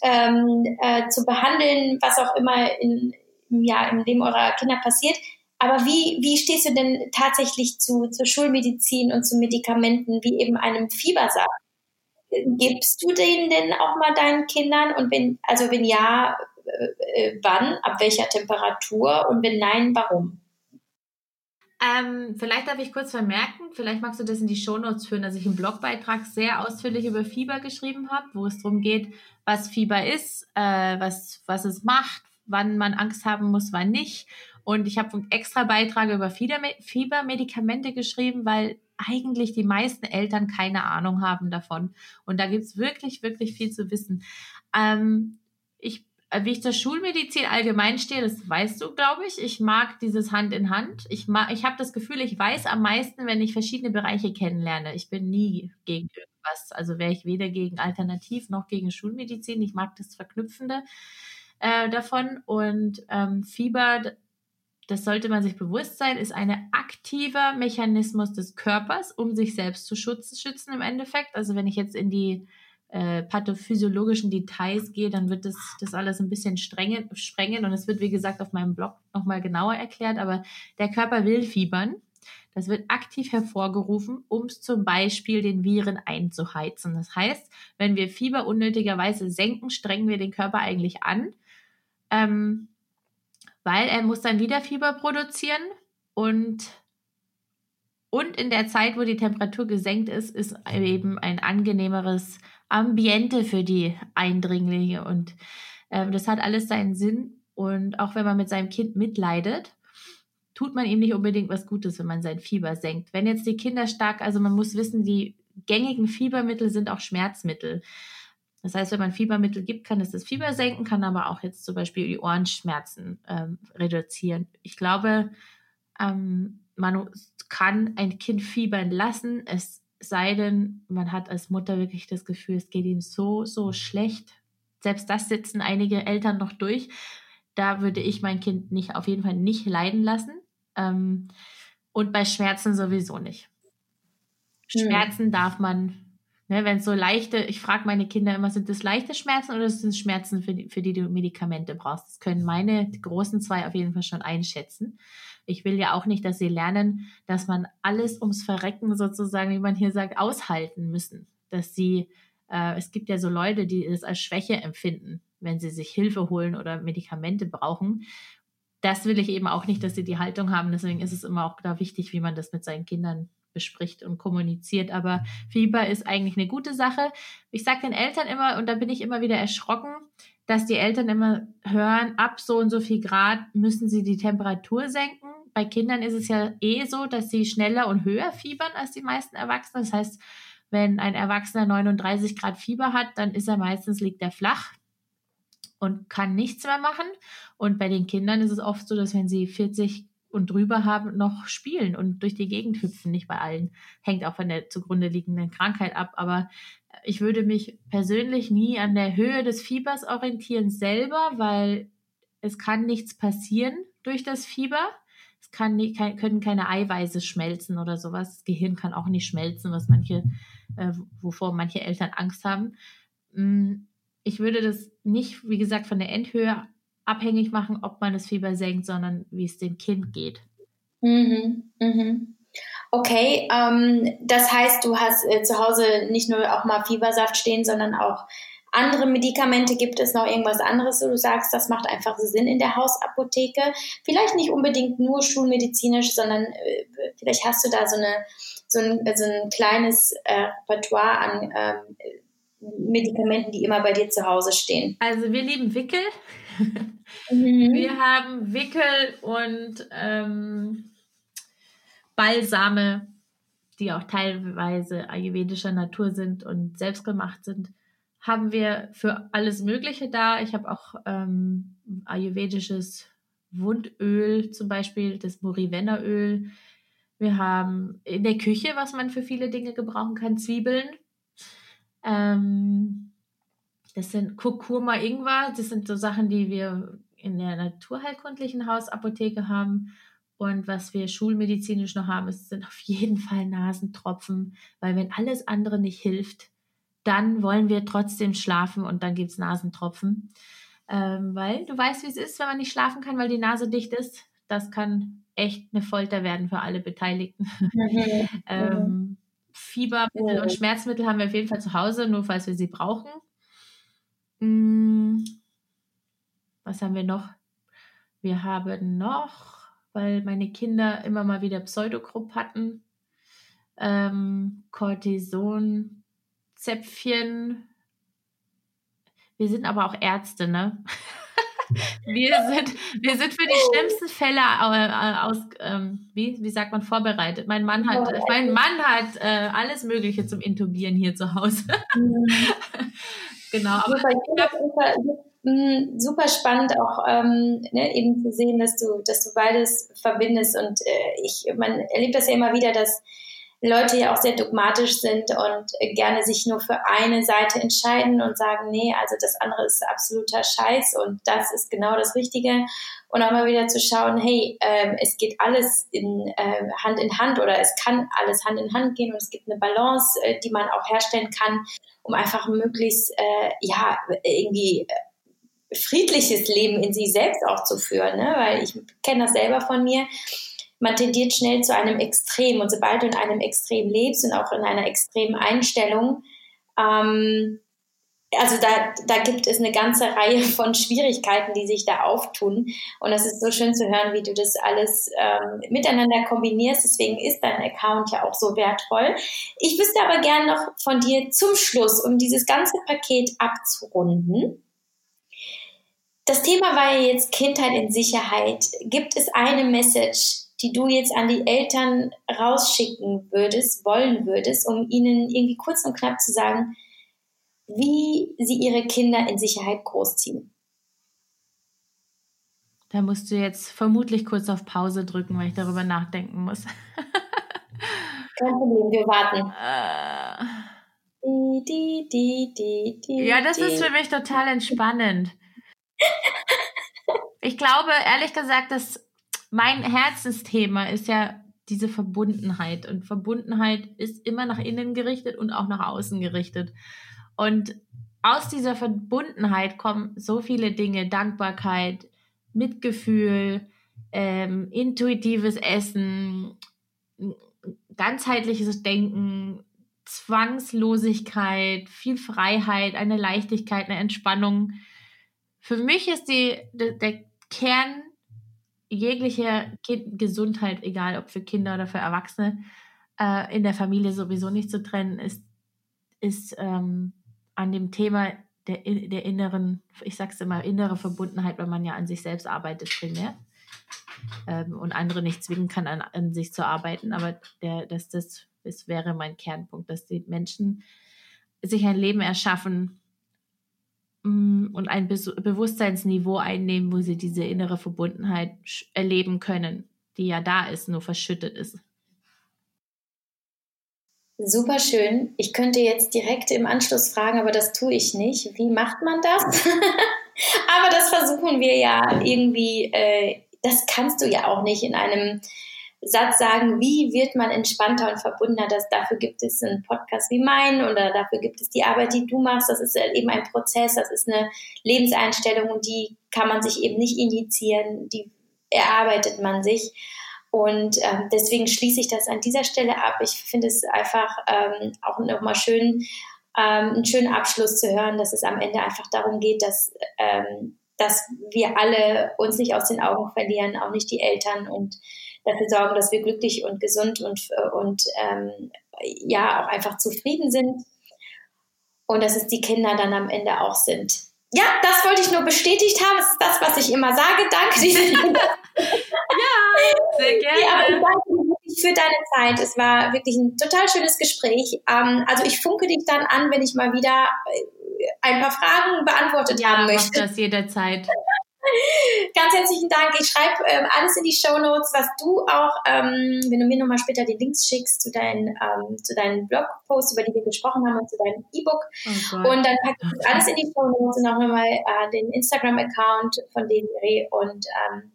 ähm, äh, zu behandeln, was auch immer in, ja, im Leben eurer Kinder passiert. Aber wie, wie stehst du denn tatsächlich zu, zur Schulmedizin und zu Medikamenten wie eben einem Fiebersaft? Gibst du den denn auch mal deinen Kindern? Und wenn, also wenn ja, äh, wann, ab welcher Temperatur und wenn nein, warum? Ähm, vielleicht darf ich kurz vermerken, vielleicht magst du das in die Shownotes führen, dass ich einen Blogbeitrag sehr ausführlich über Fieber geschrieben habe, wo es darum geht, was Fieber ist, äh, was, was es macht, wann man Angst haben muss, wann nicht. Und ich habe extra Beitrag über Fiebermedikamente geschrieben, weil eigentlich die meisten Eltern keine Ahnung haben davon. Und da gibt's wirklich, wirklich viel zu wissen. Ähm, ich wie ich zur Schulmedizin allgemein stehe, das weißt du, glaube ich. Ich mag dieses Hand in Hand. Ich, mag, ich habe das Gefühl, ich weiß am meisten, wenn ich verschiedene Bereiche kennenlerne. Ich bin nie gegen irgendwas. Also wäre ich weder gegen Alternativ noch gegen Schulmedizin. Ich mag das Verknüpfende äh, davon. Und ähm, Fieber, das sollte man sich bewusst sein, ist ein aktiver Mechanismus des Körpers, um sich selbst zu schützen im Endeffekt. Also wenn ich jetzt in die äh, pathophysiologischen Details gehe, dann wird das, das alles ein bisschen strenge, sprengen und es wird, wie gesagt, auf meinem Blog nochmal genauer erklärt, aber der Körper will fiebern. Das wird aktiv hervorgerufen, um zum Beispiel den Viren einzuheizen. Das heißt, wenn wir Fieber unnötigerweise senken, strengen wir den Körper eigentlich an, ähm, weil er muss dann wieder Fieber produzieren und und in der Zeit, wo die Temperatur gesenkt ist, ist eben ein angenehmeres Ambiente für die Eindringlinge. Und ähm, das hat alles seinen Sinn. Und auch wenn man mit seinem Kind mitleidet, tut man ihm nicht unbedingt was Gutes, wenn man sein Fieber senkt. Wenn jetzt die Kinder stark, also man muss wissen, die gängigen Fiebermittel sind auch Schmerzmittel. Das heißt, wenn man Fiebermittel gibt, kann es das Fieber senken, kann aber auch jetzt zum Beispiel die Ohrenschmerzen ähm, reduzieren. Ich glaube, ähm, man kann ein Kind fiebern lassen, es sei denn, man hat als Mutter wirklich das Gefühl, es geht ihm so, so schlecht. Selbst das sitzen einige Eltern noch durch. Da würde ich mein Kind nicht auf jeden Fall nicht leiden lassen. Ähm, und bei Schmerzen sowieso nicht. Hm. Schmerzen darf man Ne, wenn es so leichte, ich frage meine Kinder immer, sind das leichte Schmerzen oder sind es Schmerzen, für die, für die du Medikamente brauchst? Das können meine großen zwei auf jeden Fall schon einschätzen. Ich will ja auch nicht, dass sie lernen, dass man alles ums Verrecken sozusagen, wie man hier sagt, aushalten müssen. Dass sie, äh, es gibt ja so Leute, die es als Schwäche empfinden, wenn sie sich Hilfe holen oder Medikamente brauchen. Das will ich eben auch nicht, dass sie die Haltung haben. Deswegen ist es immer auch da wichtig, wie man das mit seinen Kindern bespricht und kommuniziert. Aber Fieber ist eigentlich eine gute Sache. Ich sage den Eltern immer, und da bin ich immer wieder erschrocken, dass die Eltern immer hören, ab so und so viel Grad müssen sie die Temperatur senken. Bei Kindern ist es ja eh so, dass sie schneller und höher fiebern als die meisten Erwachsenen. Das heißt, wenn ein Erwachsener 39 Grad Fieber hat, dann ist er meistens, liegt er flach und kann nichts mehr machen. Und bei den Kindern ist es oft so, dass wenn sie 40 und drüber haben, noch spielen und durch die Gegend hüpfen. Nicht bei allen. Hängt auch von der zugrunde liegenden Krankheit ab. Aber ich würde mich persönlich nie an der Höhe des Fiebers orientieren selber, weil es kann nichts passieren durch das Fieber. Es kann können keine Eiweiße schmelzen oder sowas. Das Gehirn kann auch nicht schmelzen, was manche, äh, wovor manche Eltern Angst haben. Mm, ich würde das nicht, wie gesagt, von der Endhöhe abhängig machen, ob man das Fieber senkt, sondern wie es dem Kind geht. Mhm, mhm. Okay, ähm, das heißt, du hast äh, zu Hause nicht nur auch mal Fiebersaft stehen, sondern auch andere Medikamente. Gibt es noch irgendwas anderes, wo du sagst, das macht einfach Sinn in der Hausapotheke? Vielleicht nicht unbedingt nur schulmedizinisch, sondern äh, vielleicht hast du da so, eine, so, ein, so ein kleines äh, Repertoire an ähm, Medikamenten, die immer bei dir zu Hause stehen. Also wir lieben Wickel. Mhm. Wir haben Wickel und ähm, Balsame, die auch teilweise ayurvedischer Natur sind und selbstgemacht sind, haben wir für alles Mögliche da. Ich habe auch ähm, ayurvedisches Wundöl, zum Beispiel das Morivenna-Öl. Wir haben in der Küche, was man für viele Dinge gebrauchen kann, Zwiebeln. Ähm, das sind Kurkuma Ingwer, das sind so Sachen, die wir in der naturheilkundlichen Hausapotheke haben. Und was wir schulmedizinisch noch haben, ist, sind auf jeden Fall Nasentropfen, weil wenn alles andere nicht hilft, dann wollen wir trotzdem schlafen und dann gibt es Nasentropfen. Ähm, weil du weißt, wie es ist, wenn man nicht schlafen kann, weil die Nase dicht ist. Das kann echt eine Folter werden für alle Beteiligten. Ähm, Fiebermittel und Schmerzmittel haben wir auf jeden Fall zu Hause, nur falls wir sie brauchen. Hm, was haben wir noch? Wir haben noch weil meine Kinder immer mal wieder Pseudogrupp hatten. Ähm, Cortison, Zäpfchen. Wir sind aber auch Ärzte, ne? wir, sind, wir sind für die schlimmsten Fälle äh, aus, ähm, wie, wie sagt man, vorbereitet. Mein Mann hat, mein Mann hat äh, alles Mögliche zum Intubieren hier zu Hause. Genau. Aber super, super, super spannend auch ähm, ne, eben zu sehen, dass du, dass du beides verbindest. Und äh, ich, man erlebt das ja immer wieder, dass Leute ja auch sehr dogmatisch sind und gerne sich nur für eine Seite entscheiden und sagen, nee, also das andere ist absoluter Scheiß und das ist genau das Richtige. Und auch mal wieder zu schauen, hey, ähm, es geht alles in, äh, Hand in Hand oder es kann alles Hand in Hand gehen und es gibt eine Balance, äh, die man auch herstellen kann, um einfach möglichst, äh, ja, irgendwie äh, friedliches Leben in sich selbst auch zu führen, ne? weil ich kenne das selber von mir man tendiert schnell zu einem Extrem. Und sobald du in einem Extrem lebst und auch in einer extremen Einstellung, ähm, also da, da gibt es eine ganze Reihe von Schwierigkeiten, die sich da auftun. Und das ist so schön zu hören, wie du das alles ähm, miteinander kombinierst. Deswegen ist dein Account ja auch so wertvoll. Ich wüsste aber gern noch von dir zum Schluss, um dieses ganze Paket abzurunden. Das Thema war ja jetzt Kindheit in Sicherheit. Gibt es eine Message, die du jetzt an die Eltern rausschicken würdest, wollen würdest, um ihnen irgendwie kurz und knapp zu sagen, wie sie ihre Kinder in Sicherheit großziehen? Da musst du jetzt vermutlich kurz auf Pause drücken, weil ich darüber nachdenken muss. Kein Problem, wir warten. Äh. Die, die, die, ja, das ist für mich total entspannend. Ich glaube, ehrlich gesagt, dass mein Herzensthema ist ja diese Verbundenheit. Und Verbundenheit ist immer nach innen gerichtet und auch nach außen gerichtet. Und aus dieser Verbundenheit kommen so viele Dinge, Dankbarkeit, Mitgefühl, ähm, intuitives Essen, ganzheitliches Denken, Zwangslosigkeit, viel Freiheit, eine Leichtigkeit, eine Entspannung. Für mich ist die, der, der Kern jegliche kind Gesundheit, egal ob für Kinder oder für Erwachsene, äh, in der Familie sowieso nicht zu trennen, ist, ist ähm, an dem Thema der, der inneren, ich sag's immer, innere Verbundenheit, weil man ja an sich selbst arbeitet primär ähm, und andere nicht zwingen kann, an, an sich zu arbeiten. Aber der, dass das, das wäre mein Kernpunkt, dass die Menschen sich ein Leben erschaffen, Mm, und ein Be Bewusstseinsniveau einnehmen, wo sie diese innere Verbundenheit erleben können, die ja da ist, nur verschüttet ist. Super schön. Ich könnte jetzt direkt im Anschluss fragen, aber das tue ich nicht. Wie macht man das? aber das versuchen wir ja irgendwie. Äh, das kannst du ja auch nicht in einem Satz sagen, wie wird man entspannter und verbundener. Das, dafür gibt es einen Podcast wie meinen oder dafür gibt es die Arbeit, die du machst. Das ist eben ein Prozess, das ist eine Lebenseinstellung und die kann man sich eben nicht injizieren, die erarbeitet man sich. Und ähm, deswegen schließe ich das an dieser Stelle ab. Ich finde es einfach ähm, auch nochmal schön, ähm, einen schönen Abschluss zu hören, dass es am Ende einfach darum geht, dass, ähm, dass wir alle uns nicht aus den Augen verlieren, auch nicht die Eltern und dafür sorgen, dass wir glücklich und gesund und, und ähm, ja auch einfach zufrieden sind und dass es die Kinder dann am Ende auch sind. Ja, das wollte ich nur bestätigt haben. Das ist das, was ich immer sage. Danke. ja, sehr gerne. Ja, aber danke für deine Zeit. Es war wirklich ein total schönes Gespräch. Ähm, also ich funke dich dann an, wenn ich mal wieder äh, ein paar Fragen beantwortet ja, haben möchte. Ja, das jederzeit. Ganz herzlichen Dank. Ich schreibe ähm, alles in die Show Notes, was du auch, ähm, wenn du mir nochmal später die Links schickst zu, deinen ähm, zu deinen Blogposts, über die wir gesprochen haben und zu deinem E-Book. Oh und dann packe ich alles in die Show Notes und auch nochmal äh, den Instagram-Account von Desiree. Und ähm,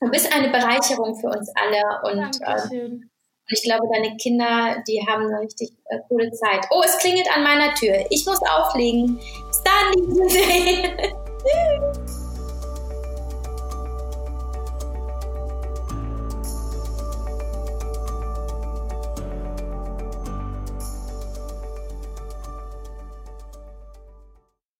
du bist eine Bereicherung für uns alle. Und ähm, ich glaube, deine Kinder, die haben eine richtig äh, coole Zeit. Oh, es klingelt an meiner Tür. Ich muss auflegen. Bis dann, liebe.